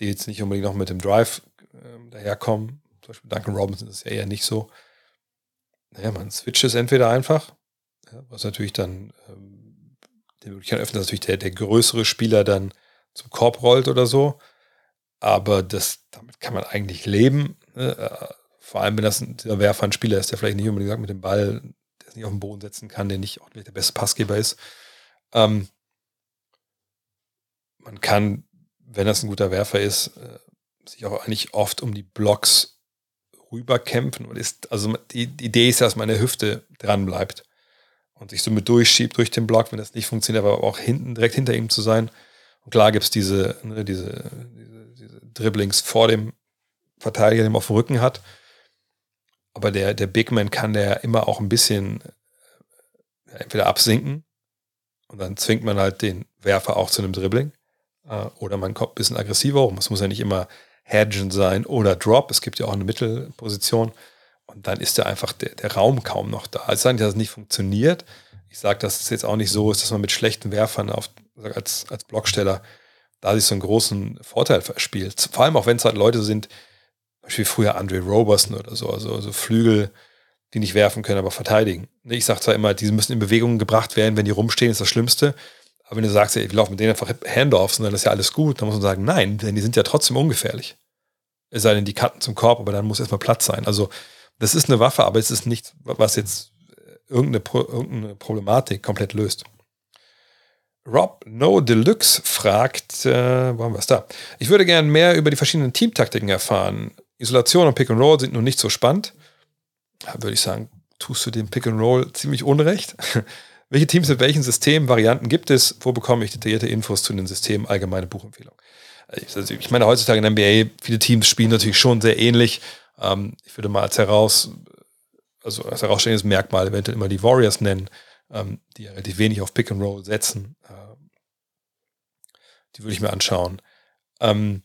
Speaker 1: die jetzt nicht unbedingt noch mit dem Drive äh, daherkommen. Zum Beispiel Duncan Robinson ist ja eher nicht so. Naja, man switcht es entweder einfach, ja, was natürlich dann ähm, die Möglichkeit öffnet, dass natürlich der, der größere Spieler dann zum Korb rollt oder so. Aber das, damit kann man eigentlich leben. Ne? Äh, vor allem, wenn das ein, dieser Werfer ein Spieler ist, der vielleicht nicht unbedingt mit dem Ball, der es nicht auf den Boden setzen kann, der nicht auch der beste Passgeber ist. Ähm, man kann, wenn das ein guter Werfer ist, äh, sich auch eigentlich oft um die Blocks rüberkämpfen. Und ist, also die, Idee ist, dass man an der Hüfte dran bleibt und sich so mit durchschiebt durch den Block, wenn das nicht funktioniert, aber auch hinten, direkt hinter ihm zu sein. Und klar gibt es diese, ne, diese, diese, diese Dribblings vor dem Verteidiger, den man auf dem Rücken hat. Aber der, der Big Man kann der immer auch ein bisschen äh, entweder absinken und dann zwingt man halt den Werfer auch zu einem Dribbling. Äh, oder man kommt ein bisschen aggressiver hoch. Es muss ja nicht immer Hedgen sein oder Drop. Es gibt ja auch eine Mittelposition. Und dann ist da einfach der, der Raum kaum noch da. Also sage nicht, dass es nicht funktioniert. Ich sage, dass es jetzt auch nicht so ist, dass man mit schlechten Werfern auf als, als Blocksteller da sich so einen großen Vorteil verspielt. Vor allem auch wenn es halt Leute sind, Beispiel früher Andre Roberson oder so, also, also Flügel, die nicht werfen können, aber verteidigen. Ich sage zwar immer, die müssen in Bewegung gebracht werden, wenn die rumstehen, ist das Schlimmste. Aber wenn du sagst, ey, wir laufen mit denen einfach Handoffs und dann ist ja alles gut, dann muss man sagen, nein, denn die sind ja trotzdem ungefährlich. Es sei denn, die cutten zum Korb, aber dann muss erstmal Platz sein. Also, das ist eine Waffe, aber es ist nicht, was jetzt irgendeine, irgendeine Problematik komplett löst. Rob No Deluxe fragt, äh, wo haben wir es da? Ich würde gerne mehr über die verschiedenen Teamtaktiken erfahren. Isolation und Pick and Roll sind nun nicht so spannend. Da würde ich sagen, tust du dem Pick and Roll ziemlich unrecht. Welche Teams mit welchen Systemvarianten gibt es? Wo bekomme ich detaillierte Infos zu den Systemen? Allgemeine Buchempfehlung. Also ich meine, heutzutage in der NBA, viele Teams spielen natürlich schon sehr ähnlich. Ähm, ich würde mal als heraus, also als herausstehendes Merkmal eventuell immer die Warriors nennen, ähm, die relativ wenig auf Pick and Roll setzen. Ähm, die würde ich mir anschauen. Ähm,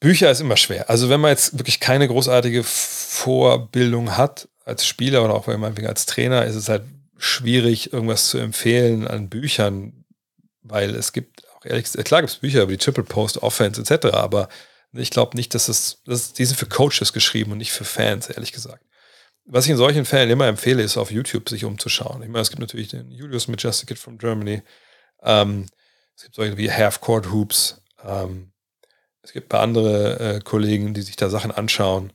Speaker 1: Bücher ist immer schwer. Also wenn man jetzt wirklich keine großartige Vorbildung hat als Spieler oder auch meinetwegen als Trainer, ist es halt schwierig, irgendwas zu empfehlen an Büchern, weil es gibt auch ehrlich gesagt, klar gibt es Bücher über die Triple Post Offense etc., aber ich glaube nicht, dass es, das, die sind für Coaches geschrieben und nicht für Fans, ehrlich gesagt. Was ich in solchen Fällen immer empfehle, ist auf YouTube sich umzuschauen. Ich meine, es gibt natürlich den Julius Majestic from Germany. Ähm, es gibt solche wie Half Court Hoops. Ähm, es gibt ein paar andere äh, Kollegen, die sich da Sachen anschauen.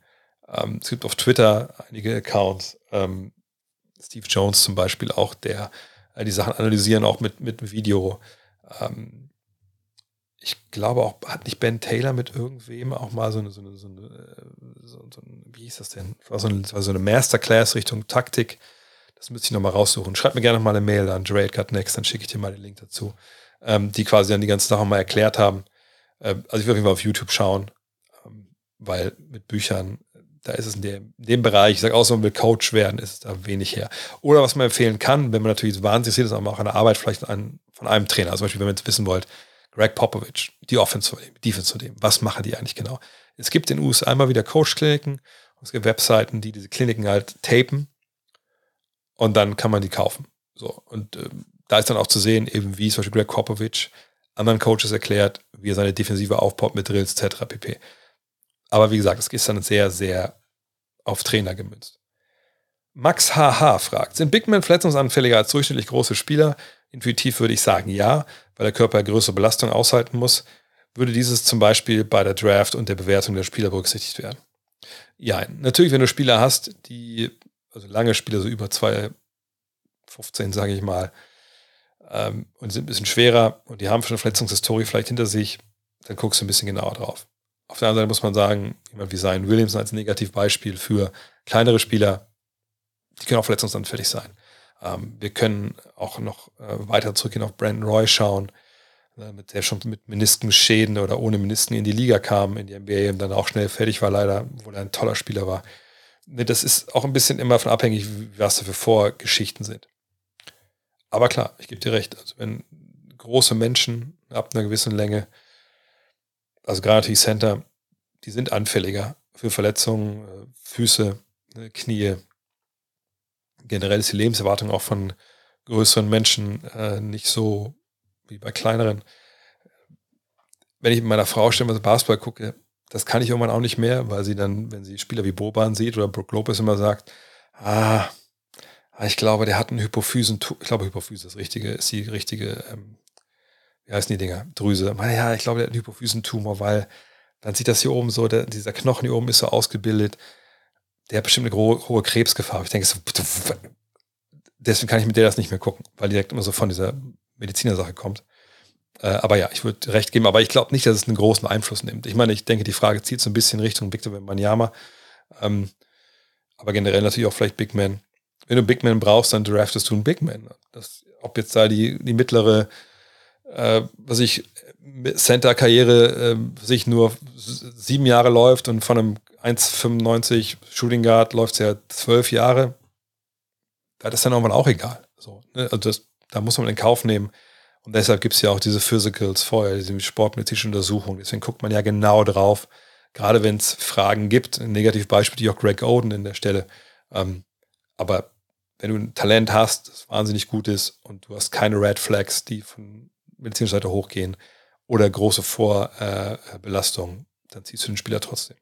Speaker 1: Ähm, es gibt auf Twitter einige Accounts. Ähm, Steve Jones zum Beispiel auch, der äh, die Sachen analysieren, auch mit, mit Video. Ähm, ich glaube auch, hat nicht Ben Taylor mit irgendwem auch mal so eine, so eine, so eine, äh, so, so ein, wie hieß das denn? War so eine, war so eine Masterclass Richtung Taktik. Das müsste ich nochmal raussuchen. Schreib mir gerne mal eine Mail an Next, dann schicke ich dir mal den Link dazu. Ähm, die quasi dann die ganzen Sachen mal erklärt haben. Ähm, also ich würde auf jeden Fall auf YouTube schauen, ähm, weil mit Büchern, da ist es in dem, in dem Bereich, ich sage außer man will Coach werden, ist es da wenig her. Oder was man empfehlen kann, wenn man natürlich wahnsinnig sieht, ist auch eine Arbeit vielleicht an, von einem Trainer. Also zum Beispiel, wenn man jetzt wissen wollt, Greg Popovich, die Offense von dem, Defense von dem, was machen die eigentlich genau? Es gibt in den USA einmal wieder Coach-Kliniken, es gibt Webseiten, die diese Kliniken halt tapen und dann kann man die kaufen. So, und ähm, da ist dann auch zu sehen, eben wie zum Beispiel Greg Popovich anderen Coaches erklärt, wie er seine Defensive aufbaut mit Drills etc. pp. Aber wie gesagt, es ist dann sehr, sehr auf Trainer gemünzt. Max HH fragt, sind Big Men verletzungsanfälliger als durchschnittlich große Spieler? Intuitiv würde ich sagen ja, weil der Körper größere Belastung aushalten muss. Würde dieses zum Beispiel bei der Draft und der Bewertung der Spieler berücksichtigt werden? Ja, natürlich, wenn du Spieler hast, die, also lange Spieler, so über 215, sage ich mal, ähm, und sind ein bisschen schwerer und die haben schon eine Verletzungshistorie vielleicht hinter sich, dann guckst du ein bisschen genauer drauf. Auf der anderen Seite muss man sagen, jemand wie Zion Williamson als Negativbeispiel für kleinere Spieler, die können auch verletzungsanfällig sein. Ähm, wir können auch noch äh, weiter zurückgehen auf Brandon Roy schauen, äh, mit der schon mit Meniskenschäden oder ohne Menisken in die Liga kam, in die NBA und dann auch schnell fertig war, leider, obwohl er ein toller Spieler war. Ne, das ist auch ein bisschen immer davon abhängig, was da für Vorgeschichten sind. Aber klar, ich gebe dir recht. Also wenn große Menschen ab einer gewissen Länge, also gerade die Center, die sind anfälliger für Verletzungen, äh, Füße, ne, Knie. Generell ist die Lebenserwartung auch von größeren Menschen äh, nicht so wie bei kleineren. Wenn ich mit meiner Frau stellenweise Basketball gucke, das kann ich irgendwann auch nicht mehr, weil sie dann, wenn sie Spieler wie Boban sieht oder Brook Lopez immer sagt, ah, Ah, ich glaube, der hat einen Hypophysen, ich glaube, Hypophyse ist, richtige, ist die richtige, ähm, wie heißen die Dinger? Drüse. Ja, ich glaube, der hat einen Hypophysentumor, weil dann sieht das hier oben so, der, dieser Knochen hier oben ist so ausgebildet. Der hat bestimmt eine hohe, hohe Krebsgefahr. Ich denke, so, deswegen kann ich mit der das nicht mehr gucken, weil direkt immer so von dieser Medizinersache kommt. Äh, aber ja, ich würde recht geben, aber ich glaube nicht, dass es einen großen Einfluss nimmt. Ich meine, ich denke, die Frage zieht so ein bisschen Richtung Victor Wembanyama. Ähm, aber generell natürlich auch vielleicht Big Man wenn du Big Man brauchst, dann draftest du einen Big Man. Das, ob jetzt da die, die mittlere, äh, was ich, Center-Karriere äh, sich nur sieben Jahre läuft und von einem 1,95 Shooting Guard läuft es ja zwölf Jahre, da ist dann irgendwann auch egal. So, ne? Also das, da muss man in Kauf nehmen. Und deshalb gibt es ja auch diese Physicals vorher, diese sportmedizinische Untersuchung. Deswegen guckt man ja genau drauf, gerade wenn es Fragen gibt. Ein Negativbeispiel, die auch Greg Oden in der Stelle. Ähm, aber wenn du ein Talent hast, das wahnsinnig gut ist und du hast keine Red Flags, die von medizinischer Seite hochgehen oder große Vorbelastungen, dann ziehst du den Spieler trotzdem.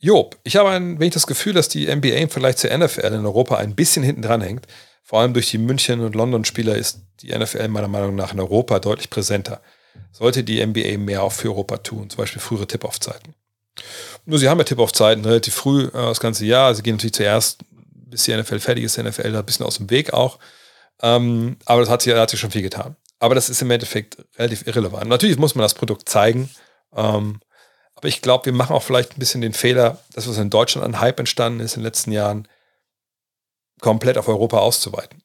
Speaker 1: Job, ich habe ein wenig das Gefühl, dass die NBA im Vergleich zur NFL in Europa ein bisschen hinten dran hängt. Vor allem durch die München- und London-Spieler ist die NFL meiner Meinung nach in Europa deutlich präsenter. Sollte die NBA mehr auch für Europa tun, zum Beispiel frühere Tip-Off-Zeiten. Nur sie haben ja Tip-Off-Zeiten relativ früh äh, das ganze Jahr. Sie gehen natürlich zuerst bis die NFL fertig ist, die NFL da ein bisschen aus dem Weg auch. Ähm, aber das hat sich, hat sich schon viel getan. Aber das ist im Endeffekt relativ irrelevant. Natürlich muss man das Produkt zeigen. Ähm, aber ich glaube, wir machen auch vielleicht ein bisschen den Fehler, dass was in Deutschland an Hype entstanden ist in den letzten Jahren, komplett auf Europa auszuweiten.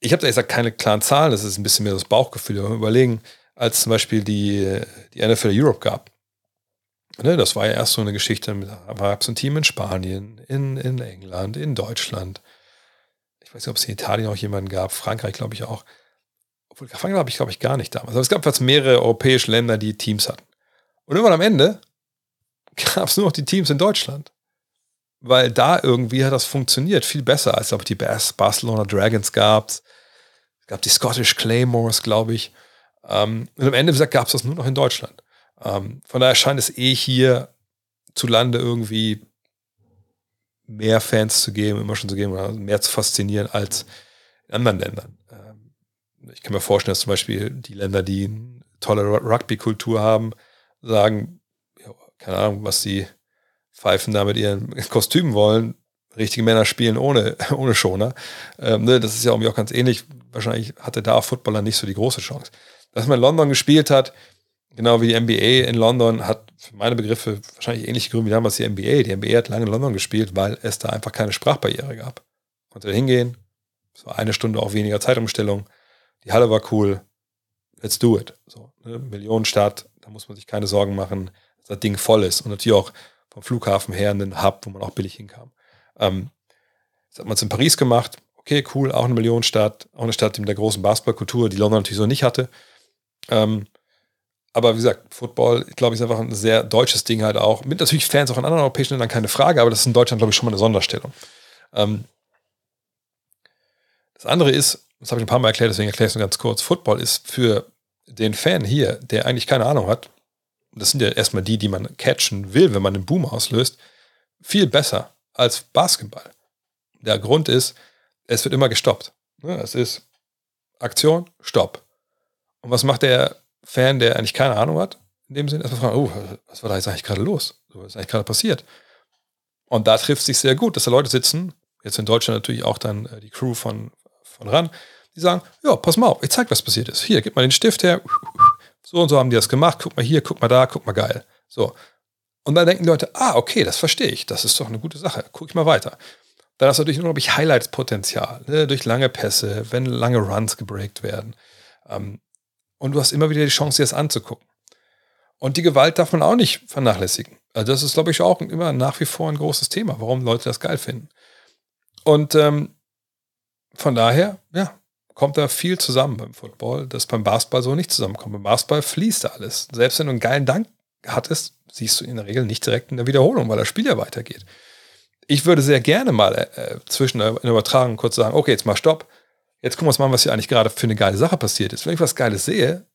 Speaker 1: Ich habe da gesagt keine klaren Zahlen, das ist ein bisschen mehr das Bauchgefühl. Wenn wir überlegen, als zum Beispiel die, die NFL Europe gab, ne, das war ja erst so eine Geschichte, da gab es ein Team in Spanien, in, in England, in Deutschland. Ich weiß nicht, ob es in Italien auch jemanden gab, Frankreich glaube ich auch. Obwohl, Frankreich habe ich glaube ich gar nicht damals. Aber es gab fast mehrere europäische Länder, die Teams hatten. Und irgendwann am Ende gab es nur noch die Teams in Deutschland. Weil da irgendwie hat das funktioniert, viel besser, als glaube ich die Barcelona Dragons gab. Es gab die Scottish Claymores, glaube ich. Ähm, und am Ende, wie gesagt, gab es das nur noch in Deutschland. Ähm, von daher scheint es eh hier zu Lande irgendwie mehr Fans zu geben, immer schon zu geben, oder mehr zu faszinieren als in anderen Ländern. Ähm, ich kann mir vorstellen, dass zum Beispiel die Länder, die eine tolle Rugby-Kultur haben, sagen, keine Ahnung, was die Pfeifen da mit ihren Kostümen wollen. Richtige Männer spielen ohne, ohne Schoner. Ähm, ne, das ist ja irgendwie auch ganz ähnlich. Wahrscheinlich hatte da Footballer nicht so die große Chance. Dass man in London gespielt hat, genau wie die NBA in London, hat für meine Begriffe wahrscheinlich ähnliche Gründe wie damals die NBA. Die NBA hat lange in London gespielt, weil es da einfach keine Sprachbarriere gab. Konnte da hingehen, es war eine Stunde auch weniger Zeitumstellung, die Halle war cool, let's do it. So, ne? Millionenstadt, da muss man sich keine Sorgen machen, dass das Ding voll ist. Und natürlich auch vom Flughafen her einen Hub, wo man auch billig hinkam. Ähm, das hat man es in Paris gemacht. Okay, cool, auch eine Millionenstadt, auch eine Stadt mit der großen Basketballkultur, die London natürlich so nicht hatte. Ähm, aber wie gesagt, Football, glaube ich, ist einfach ein sehr deutsches Ding halt auch. Mit natürlich Fans auch in anderen europäischen Ländern, keine Frage, aber das ist in Deutschland, glaube ich, schon mal eine Sonderstellung. Ähm, das andere ist, das habe ich ein paar Mal erklärt, deswegen erkläre ich es nur ganz kurz. Football ist für den Fan hier, der eigentlich keine Ahnung hat, das sind ja erstmal die, die man catchen will, wenn man einen Boom auslöst, viel besser als Basketball. Der Grund ist, es wird immer gestoppt. Ne, es ist Aktion, Stopp. Und was macht der Fan, der eigentlich keine Ahnung hat? In dem Sinne, erstmal fragen, oh, was war da jetzt eigentlich gerade los? Was ist eigentlich gerade passiert? Und da trifft sich sehr gut, dass da Leute sitzen, jetzt in Deutschland natürlich auch dann äh, die Crew von, von RAN, die sagen, ja, pass mal auf, ich zeig, was passiert ist. Hier, gib mal den Stift her. So und so haben die das gemacht. Guck mal hier, guck mal da, guck mal geil. So. Und dann denken die Leute, ah, okay, das verstehe ich. Das ist doch eine gute Sache. Guck ich mal weiter. Dann hast du natürlich unglaublich Highlights-Potenzial. Ne? Durch lange Pässe, wenn lange Runs gebreakt werden. Ähm, und du hast immer wieder die Chance, dir das anzugucken. Und die Gewalt darf man auch nicht vernachlässigen. Also das ist, glaube ich, auch immer nach wie vor ein großes Thema, warum Leute das geil finden. Und ähm, von daher, ja, kommt da viel zusammen beim Football, das beim Basketball so nicht zusammenkommt. Beim Basketball fließt da alles. Selbst wenn du einen geilen Dank hattest, siehst du in der Regel nicht direkt in der Wiederholung, weil das Spiel ja weitergeht. Ich würde sehr gerne mal äh, zwischen der Übertragung kurz sagen, okay, jetzt mal Stopp. Jetzt gucken wir uns mal an, was hier eigentlich gerade für eine geile Sache passiert ist. Wenn ich was Geiles sehe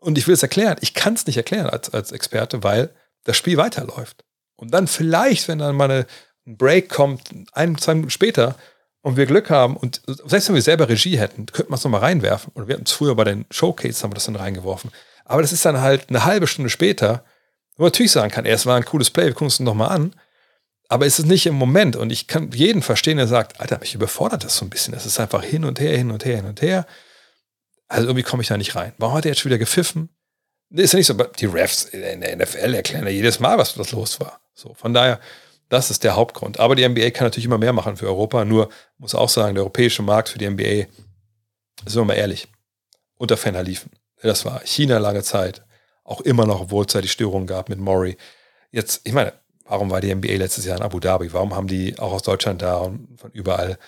Speaker 1: und ich will es erklären, ich kann es nicht erklären als, als Experte, weil das Spiel weiterläuft. Und dann vielleicht, wenn dann mal ein Break kommt, ein, zwei Minuten später, und wir Glück haben und selbst wenn wir selber Regie hätten, könnten wir es nochmal reinwerfen. Und wir hatten es früher bei den Showcase, haben wir das dann reingeworfen. Aber das ist dann halt eine halbe Stunde später, wo man natürlich sagen kann, erst war ein cooles Play, wir gucken es uns nochmal an. Aber es ist nicht im Moment. Und ich kann jeden verstehen, der sagt, Alter, mich überfordert das so ein bisschen. Es ist einfach hin und her, hin und her, hin und her. Also irgendwie komme ich da nicht rein. Warum hat er jetzt schon wieder gepfiffen? ist ja nicht so, die Refs in der NFL erklären ja jedes Mal, was, was los war. So, von daher, das ist der Hauptgrund. Aber die NBA kann natürlich immer mehr machen für Europa. Nur muss auch sagen, der europäische Markt für die NBA, sind wir mal ehrlich, unter Fenner liefen. Das war China lange Zeit. Auch immer noch, obwohl es da die Störungen gab mit Maury. Jetzt, ich meine, warum war die NBA letztes Jahr in Abu Dhabi? Warum haben die auch aus Deutschland da und von überall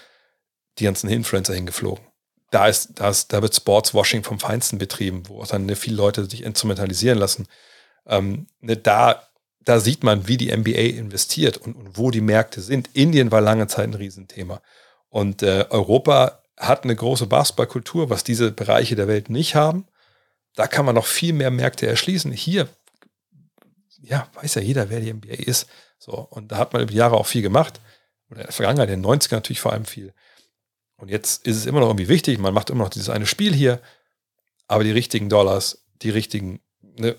Speaker 1: die ganzen Influencer hingeflogen? Da ist, da ist, da wird Sportswashing vom Feinsten betrieben, wo auch dann ne, viele Leute sich instrumentalisieren lassen. Ähm, ne, da da sieht man, wie die NBA investiert und, und, wo die Märkte sind. Indien war lange Zeit ein Riesenthema. Und äh, Europa hat eine große Basketballkultur, was diese Bereiche der Welt nicht haben. Da kann man noch viel mehr Märkte erschließen. Hier, ja, weiß ja jeder, wer die NBA ist. So, und da hat man über die Jahre auch viel gemacht. Oder in der Vergangenheit, in den 90ern natürlich vor allem viel. Und jetzt ist es immer noch irgendwie wichtig, man macht immer noch dieses eine Spiel hier, aber die richtigen Dollars, die richtigen ne,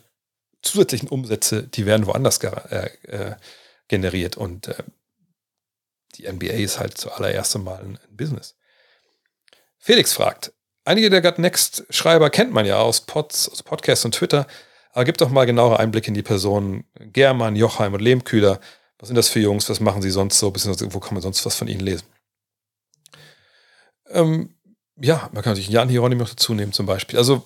Speaker 1: zusätzlichen Umsätze, die werden woanders äh, äh, generiert. Und äh, die NBA ist halt zuallererst Mal ein, ein Business. Felix fragt, einige der Gut Next-Schreiber kennt man ja aus, Pods, aus Podcasts und Twitter, aber gibt doch mal genauere Einblicke in die Personen German, Jochheim und Lehmkühler. Was sind das für Jungs? Was machen sie sonst so? Wo kann man sonst was von ihnen lesen? Ähm, ja, man kann natürlich Jan Hieronymi noch dazu nehmen zum Beispiel. Also,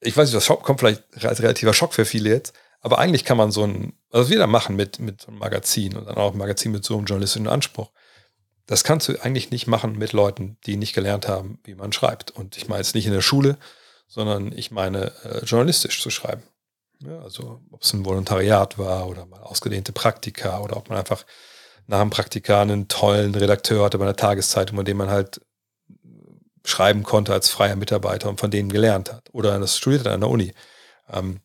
Speaker 1: ich weiß nicht, das kommt vielleicht als relativer Schock für viele jetzt, aber eigentlich kann man so ein, was wir da machen mit, mit einem Magazin und dann auch ein Magazin mit so einem journalistischen Anspruch, das kannst du eigentlich nicht machen mit Leuten, die nicht gelernt haben, wie man schreibt. Und ich meine jetzt nicht in der Schule, sondern ich meine äh, journalistisch zu schreiben. Ja, also ob es ein Volontariat war oder mal ausgedehnte Praktika oder ob man einfach nach dem Praktika einen tollen Redakteur hatte bei einer Tageszeitung, an dem man halt schreiben konnte als freier Mitarbeiter und von denen gelernt hat. Oder das studiert an der Uni. Ähm,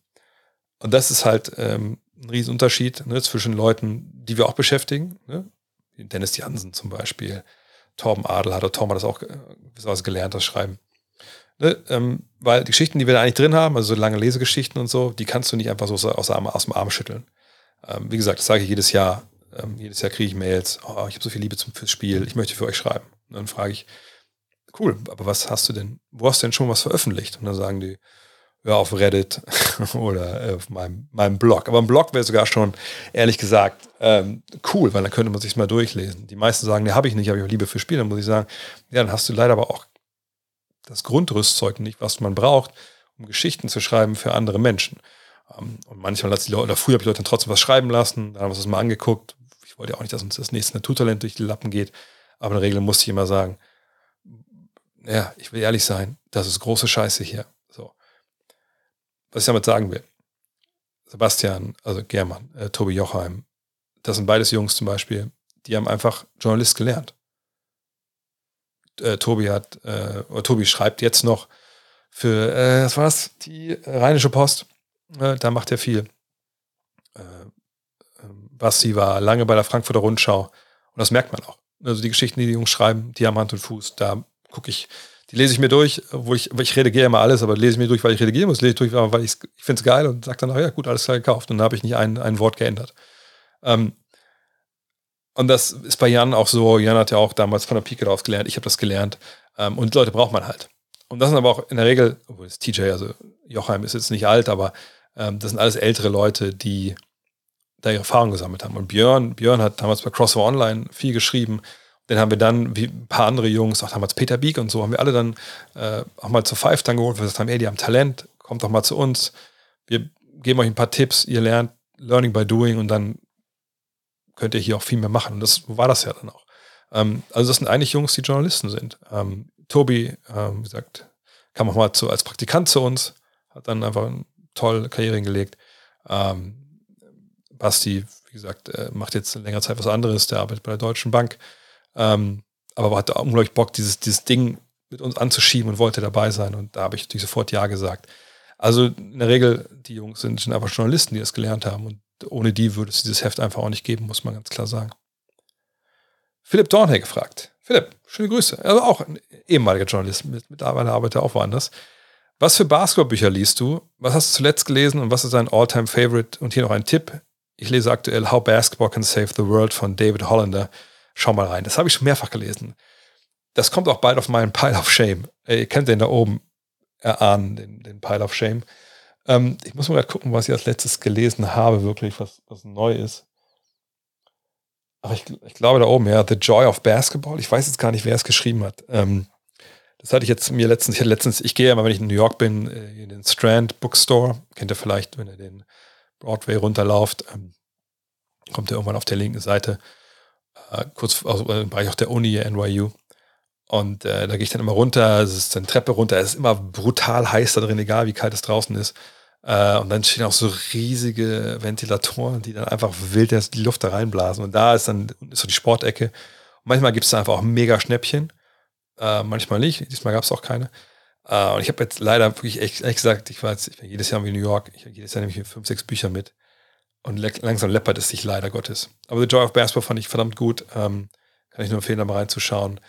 Speaker 1: und das ist halt ähm, ein Riesenunterschied ne, zwischen Leuten, die wir auch beschäftigen, ne? Dennis Jansen zum Beispiel, Torben Adel hat, oder Torben hat das auch äh, gelernt, das Schreiben. Ne, ähm, weil die Geschichten, die wir da eigentlich drin haben, also so lange Lesegeschichten und so, die kannst du nicht einfach so aus, aus dem Arm schütteln. Ähm, wie gesagt, das sage ich jedes Jahr. Ähm, jedes Jahr kriege ich Mails, oh, ich habe so viel Liebe zum, fürs Spiel, ich möchte für euch schreiben. Und dann frage ich, cool, aber was hast du denn, wo hast du denn schon was veröffentlicht? Und dann sagen die, ja, auf Reddit oder auf meinem, meinem Blog. Aber ein Blog wäre sogar schon, ehrlich gesagt, ähm, cool, weil dann könnte man sich mal durchlesen. Die meisten sagen, ne, habe ich nicht, habe ich auch Liebe für Spiel. Dann muss ich sagen, ja, dann hast du leider aber auch das Grundrüstzeug nicht, was man braucht, um Geschichten zu schreiben für andere Menschen. Ähm, und manchmal lasse die Leute, oder früher habe ich Leute dann trotzdem was schreiben lassen, dann haben wir uns das mal angeguckt. Ich wollte ja auch nicht, dass uns das nächste Naturtalent durch die Lappen geht. Aber in der Regel musste ich immer sagen, ja, ich will ehrlich sein, das ist große Scheiße hier. So. Was ich damit sagen will. Sebastian, also German, äh, Tobi Jochheim, das sind beides Jungs zum Beispiel, die haben einfach Journalist gelernt äh, Tobi hat, äh, Tobi schreibt jetzt noch für, äh, was war das? Die Rheinische Post. Äh, da macht er viel. Äh, ähm, Basti war lange bei der Frankfurter Rundschau. Und das merkt man auch. Also die Geschichten, die die Jungs schreiben, die haben Hand und Fuß. Da gucke ich, die lese ich mir durch, wo ich, ich redigiere immer alles, aber lese ich mir durch, weil ich redigieren muss, lese ich durch, weil ich, ich finde es geil und sage dann, ja gut, alles klar gekauft. Und da habe ich nicht ein, ein Wort geändert. Ähm, und das ist bei Jan auch so. Jan hat ja auch damals von der Pike drauf gelernt. Ich habe das gelernt. Ähm, und Leute braucht man halt. Und das sind aber auch in der Regel, obwohl das TJ, also Jochheim ist jetzt nicht alt, aber ähm, das sind alles ältere Leute, die da ihre Erfahrung gesammelt haben. Und Björn, Björn hat damals bei Crossover Online viel geschrieben. Den haben wir dann, wie ein paar andere Jungs, auch damals Peter Beek und so, haben wir alle dann äh, auch mal zu Five dann geholt, wir gesagt haben, ey, die haben Talent, kommt doch mal zu uns. Wir geben euch ein paar Tipps, ihr lernt Learning by Doing und dann könnt ihr hier auch viel mehr machen. Und das war das ja dann auch. Ähm, also das sind eigentlich Jungs, die Journalisten sind. Ähm, Tobi, ähm, wie gesagt, kam auch mal zu, als Praktikant zu uns, hat dann einfach eine tolle Karriere hingelegt. Ähm, Basti, wie gesagt, äh, macht jetzt in längerer Zeit was anderes, der arbeitet bei der Deutschen Bank. Ähm, aber hat unglaublich Bock, dieses, dieses Ding mit uns anzuschieben und wollte dabei sein. Und da habe ich natürlich sofort Ja gesagt. Also in der Regel, die Jungs sind, sind einfach Journalisten, die das gelernt haben. Und ohne die würde es dieses Heft einfach auch nicht geben, muss man ganz klar sagen. Philipp Dornhay gefragt. Philipp, schöne Grüße. Also auch ein ehemaliger Journalist, mittlerweile arbeitet er auch woanders. Was für Basketballbücher liest du? Was hast du zuletzt gelesen und was ist dein Alltime favorite Und hier noch ein Tipp. Ich lese aktuell How Basketball Can Save the World von David Hollander. Schau mal rein. Das habe ich schon mehrfach gelesen. Das kommt auch bald auf meinen Pile of Shame. Ihr kennt den da oben erahnen, den, den Pile of Shame. Ähm, ich muss mal gucken, was ich als letztes gelesen habe, wirklich, was, was neu ist. Aber ich, ich, glaube da oben, ja, The Joy of Basketball. Ich weiß jetzt gar nicht, wer es geschrieben hat. Ähm, das hatte ich jetzt mir letztens, ich letztens, ich gehe ja immer, wenn ich in New York bin, äh, in den Strand Bookstore. Kennt ihr vielleicht, wenn ihr den Broadway runterlauft, ähm, kommt ihr irgendwann auf der linken Seite, äh, kurz also, dem Bereich auch der Uni, NYU. Und äh, da gehe ich dann immer runter, es ist eine Treppe runter, es ist immer brutal heiß da drin, egal wie kalt es draußen ist. Äh, und dann stehen auch so riesige Ventilatoren, die dann einfach wild die Luft da reinblasen. Und da ist dann ist so die Sportecke. Und manchmal gibt es da einfach auch mega Schnäppchen. Äh, manchmal nicht. Diesmal gab es auch keine. Äh, und ich habe jetzt leider wirklich echt, ehrlich gesagt, ich jetzt ich bin jedes Jahr in New York, ich jedes Jahr nehme ich fünf, sechs Bücher mit. Und langsam läppert es sich leider Gottes. Aber The Joy of Basketball fand ich verdammt gut. Ähm, kann ich nur empfehlen, da mal reinzuschauen.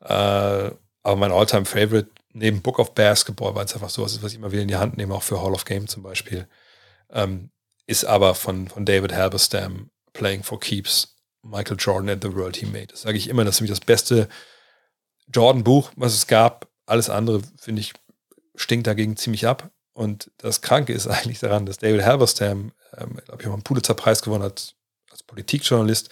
Speaker 1: Äh, aber mein Alltime favorite neben Book of Basketball, weil es einfach so ist, was ich immer wieder in die Hand nehme, auch für Hall of Game zum Beispiel, ähm, ist aber von, von David Halberstam, Playing for Keeps, Michael Jordan and the World He Made. Das sage ich immer, das ist nämlich das beste Jordan-Buch, was es gab. Alles andere, finde ich, stinkt dagegen ziemlich ab. Und das Kranke ist eigentlich daran, dass David Halberstam, ähm, glaube ich, auch einen Pulitzer-Preis gewonnen hat als Politikjournalist,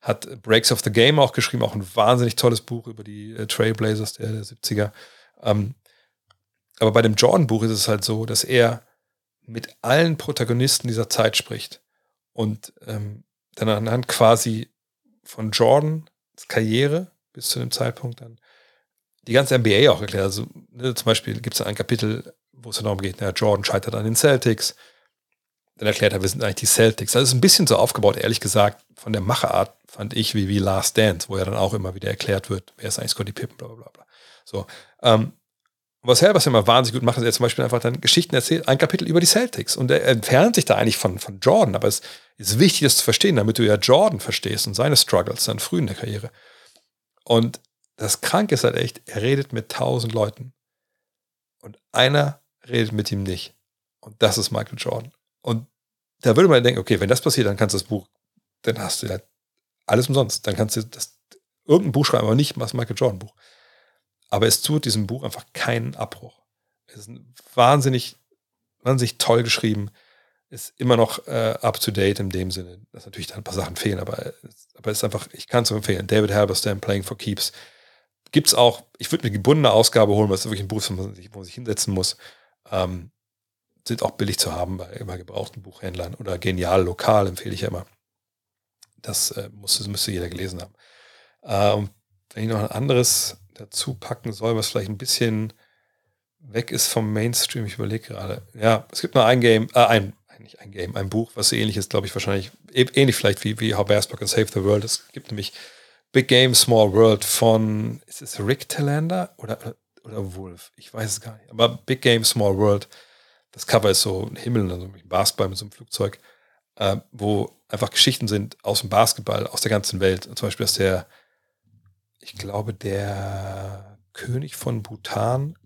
Speaker 1: hat Breaks of the Game auch geschrieben, auch ein wahnsinnig tolles Buch über die äh, Trailblazers der, der 70er. Ähm, aber bei dem Jordan-Buch ist es halt so, dass er mit allen Protagonisten dieser Zeit spricht und ähm, dann anhand quasi von Jordans Karriere bis zu dem Zeitpunkt dann die ganze NBA auch erklärt. Also ne, zum Beispiel gibt es ein Kapitel, wo es darum geht, na, Jordan scheitert an den Celtics. Dann erklärt er, wir sind eigentlich die Celtics. Also es ist ein bisschen so aufgebaut, ehrlich gesagt, von der Macherart fand ich wie, wie Last Dance, wo ja dann auch immer wieder erklärt wird, wer ist eigentlich Scotty Pippen, bla bla bla. So. Ähm, was Herbers immer wahnsinnig gut macht, ist er zum Beispiel einfach dann Geschichten erzählt, ein Kapitel über die Celtics. Und er entfernt sich da eigentlich von, von Jordan, aber es ist wichtig, das zu verstehen, damit du ja Jordan verstehst und seine Struggles dann früh in der Karriere. Und das Kranke ist halt echt, er redet mit tausend Leuten und einer redet mit ihm nicht. Und das ist Michael Jordan. Und da würde man denken, okay, wenn das passiert, dann kannst du das Buch, dann hast du halt alles umsonst. Dann kannst du das, irgendein Buch schreiben, aber nicht das Michael Jordan Buch. Aber es tut diesem Buch einfach keinen Abbruch. Es ist wahnsinnig, wahnsinnig toll geschrieben. Ist immer noch äh, up to date in dem Sinne, dass natürlich da ein paar Sachen fehlen, aber, aber ist einfach, ich kann es empfehlen. David Halberstam, Playing for Keeps. Gibt es auch, ich würde eine gebundene Ausgabe holen, weil es wirklich ein Buch ist, wo man sich, wo man sich hinsetzen muss. Ähm, sind auch billig zu haben bei immer gebrauchten Buchhändlern oder genial lokal empfehle ich ja immer. Das äh, muss, müsste jeder gelesen haben. Äh, und wenn ich noch ein anderes dazu packen soll, was vielleicht ein bisschen weg ist vom Mainstream. Ich überlege gerade. Ja, es gibt nur ein Game, äh, ein, nicht ein Game, ein Buch, was ähnlich ist, glaube ich, wahrscheinlich, ähnlich vielleicht wie, wie How Bears Can Save the World. Es gibt nämlich Big Game, Small World von, ist es Rick Talander oder, oder Wolf? Ich weiß es gar nicht. Aber Big Game, Small World, das Cover ist so ein Himmel, also ein Basketball mit so einem Flugzeug, äh, wo einfach Geschichten sind aus dem Basketball, aus der ganzen Welt. Zum Beispiel, dass der ich glaube, der König von Bhutan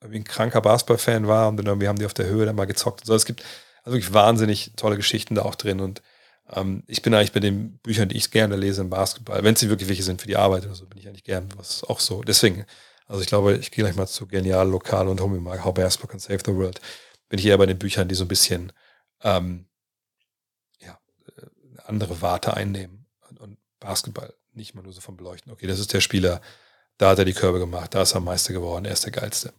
Speaker 1: irgendwie ein kranker Basketball-Fan war und dann irgendwie haben die auf der Höhe dann mal gezockt. So, es gibt also wirklich wahnsinnig tolle Geschichten da auch drin und ähm, ich bin eigentlich bei den Büchern, die ich gerne lese im Basketball, wenn sie wirklich welche sind für die Arbeit oder so, bin ich eigentlich gern, was auch so. Deswegen, also ich glaube, ich gehe gleich mal zu Genial, Lokal und Homie Mark, How Basketball Can Save the World. Bin ich eher bei den Büchern, die so ein bisschen ähm, ja, äh, eine andere Warte einnehmen und, und Basketball nicht mal nur so vom Beleuchten. Okay, das ist der Spieler, da hat er die Körbe gemacht, da ist er Meister geworden, er ist der Geilste.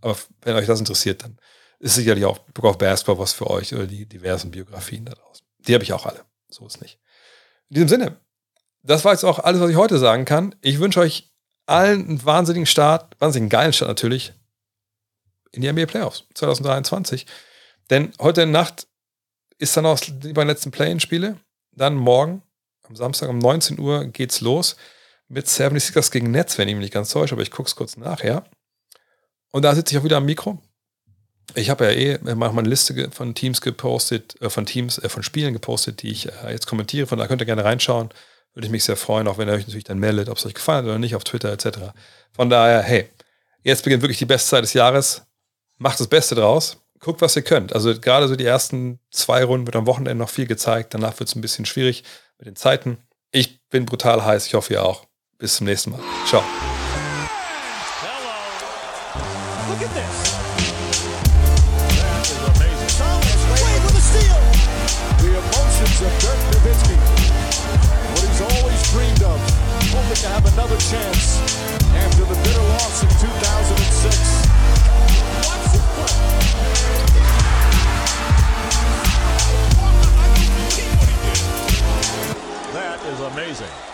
Speaker 1: Aber wenn euch das interessiert, dann ist sicherlich auch Book of Basketball was für euch oder die diversen Biografien da draußen. Die habe ich auch alle. So ist nicht. In diesem Sinne, das war jetzt auch alles, was ich heute sagen kann. Ich wünsche euch allen einen wahnsinnigen Start, wahnsinnigen geilen Start natürlich in die NBA Playoffs 2023. Denn heute Nacht ist dann auch die beiden letzten Play-In-Spiele. Dann morgen am Samstag um 19 Uhr geht's los mit 76ers gegen Netz, wenn ich mich nicht ganz täusche, aber ich gucke es kurz nachher. Und da sitze ich auch wieder am Mikro. Ich habe ja eh mal eine Liste von Teams gepostet, äh, von Teams, äh, von Spielen gepostet, die ich äh, jetzt kommentiere. Von da könnt ihr gerne reinschauen. Würde ich mich sehr freuen, auch wenn ihr euch natürlich dann meldet, ob es euch gefallen hat oder nicht, auf Twitter etc. Von daher, hey, jetzt beginnt wirklich die beste Zeit des Jahres. Macht das Beste draus. Guckt, was ihr könnt. Also gerade so die ersten zwei Runden wird am Wochenende noch viel gezeigt. Danach wird es ein bisschen schwierig mit den Zeiten. Ich bin brutal heiß. Ich hoffe, ihr auch. Bis zum nächsten Mal. Ciao.
Speaker 2: Hello. amazing.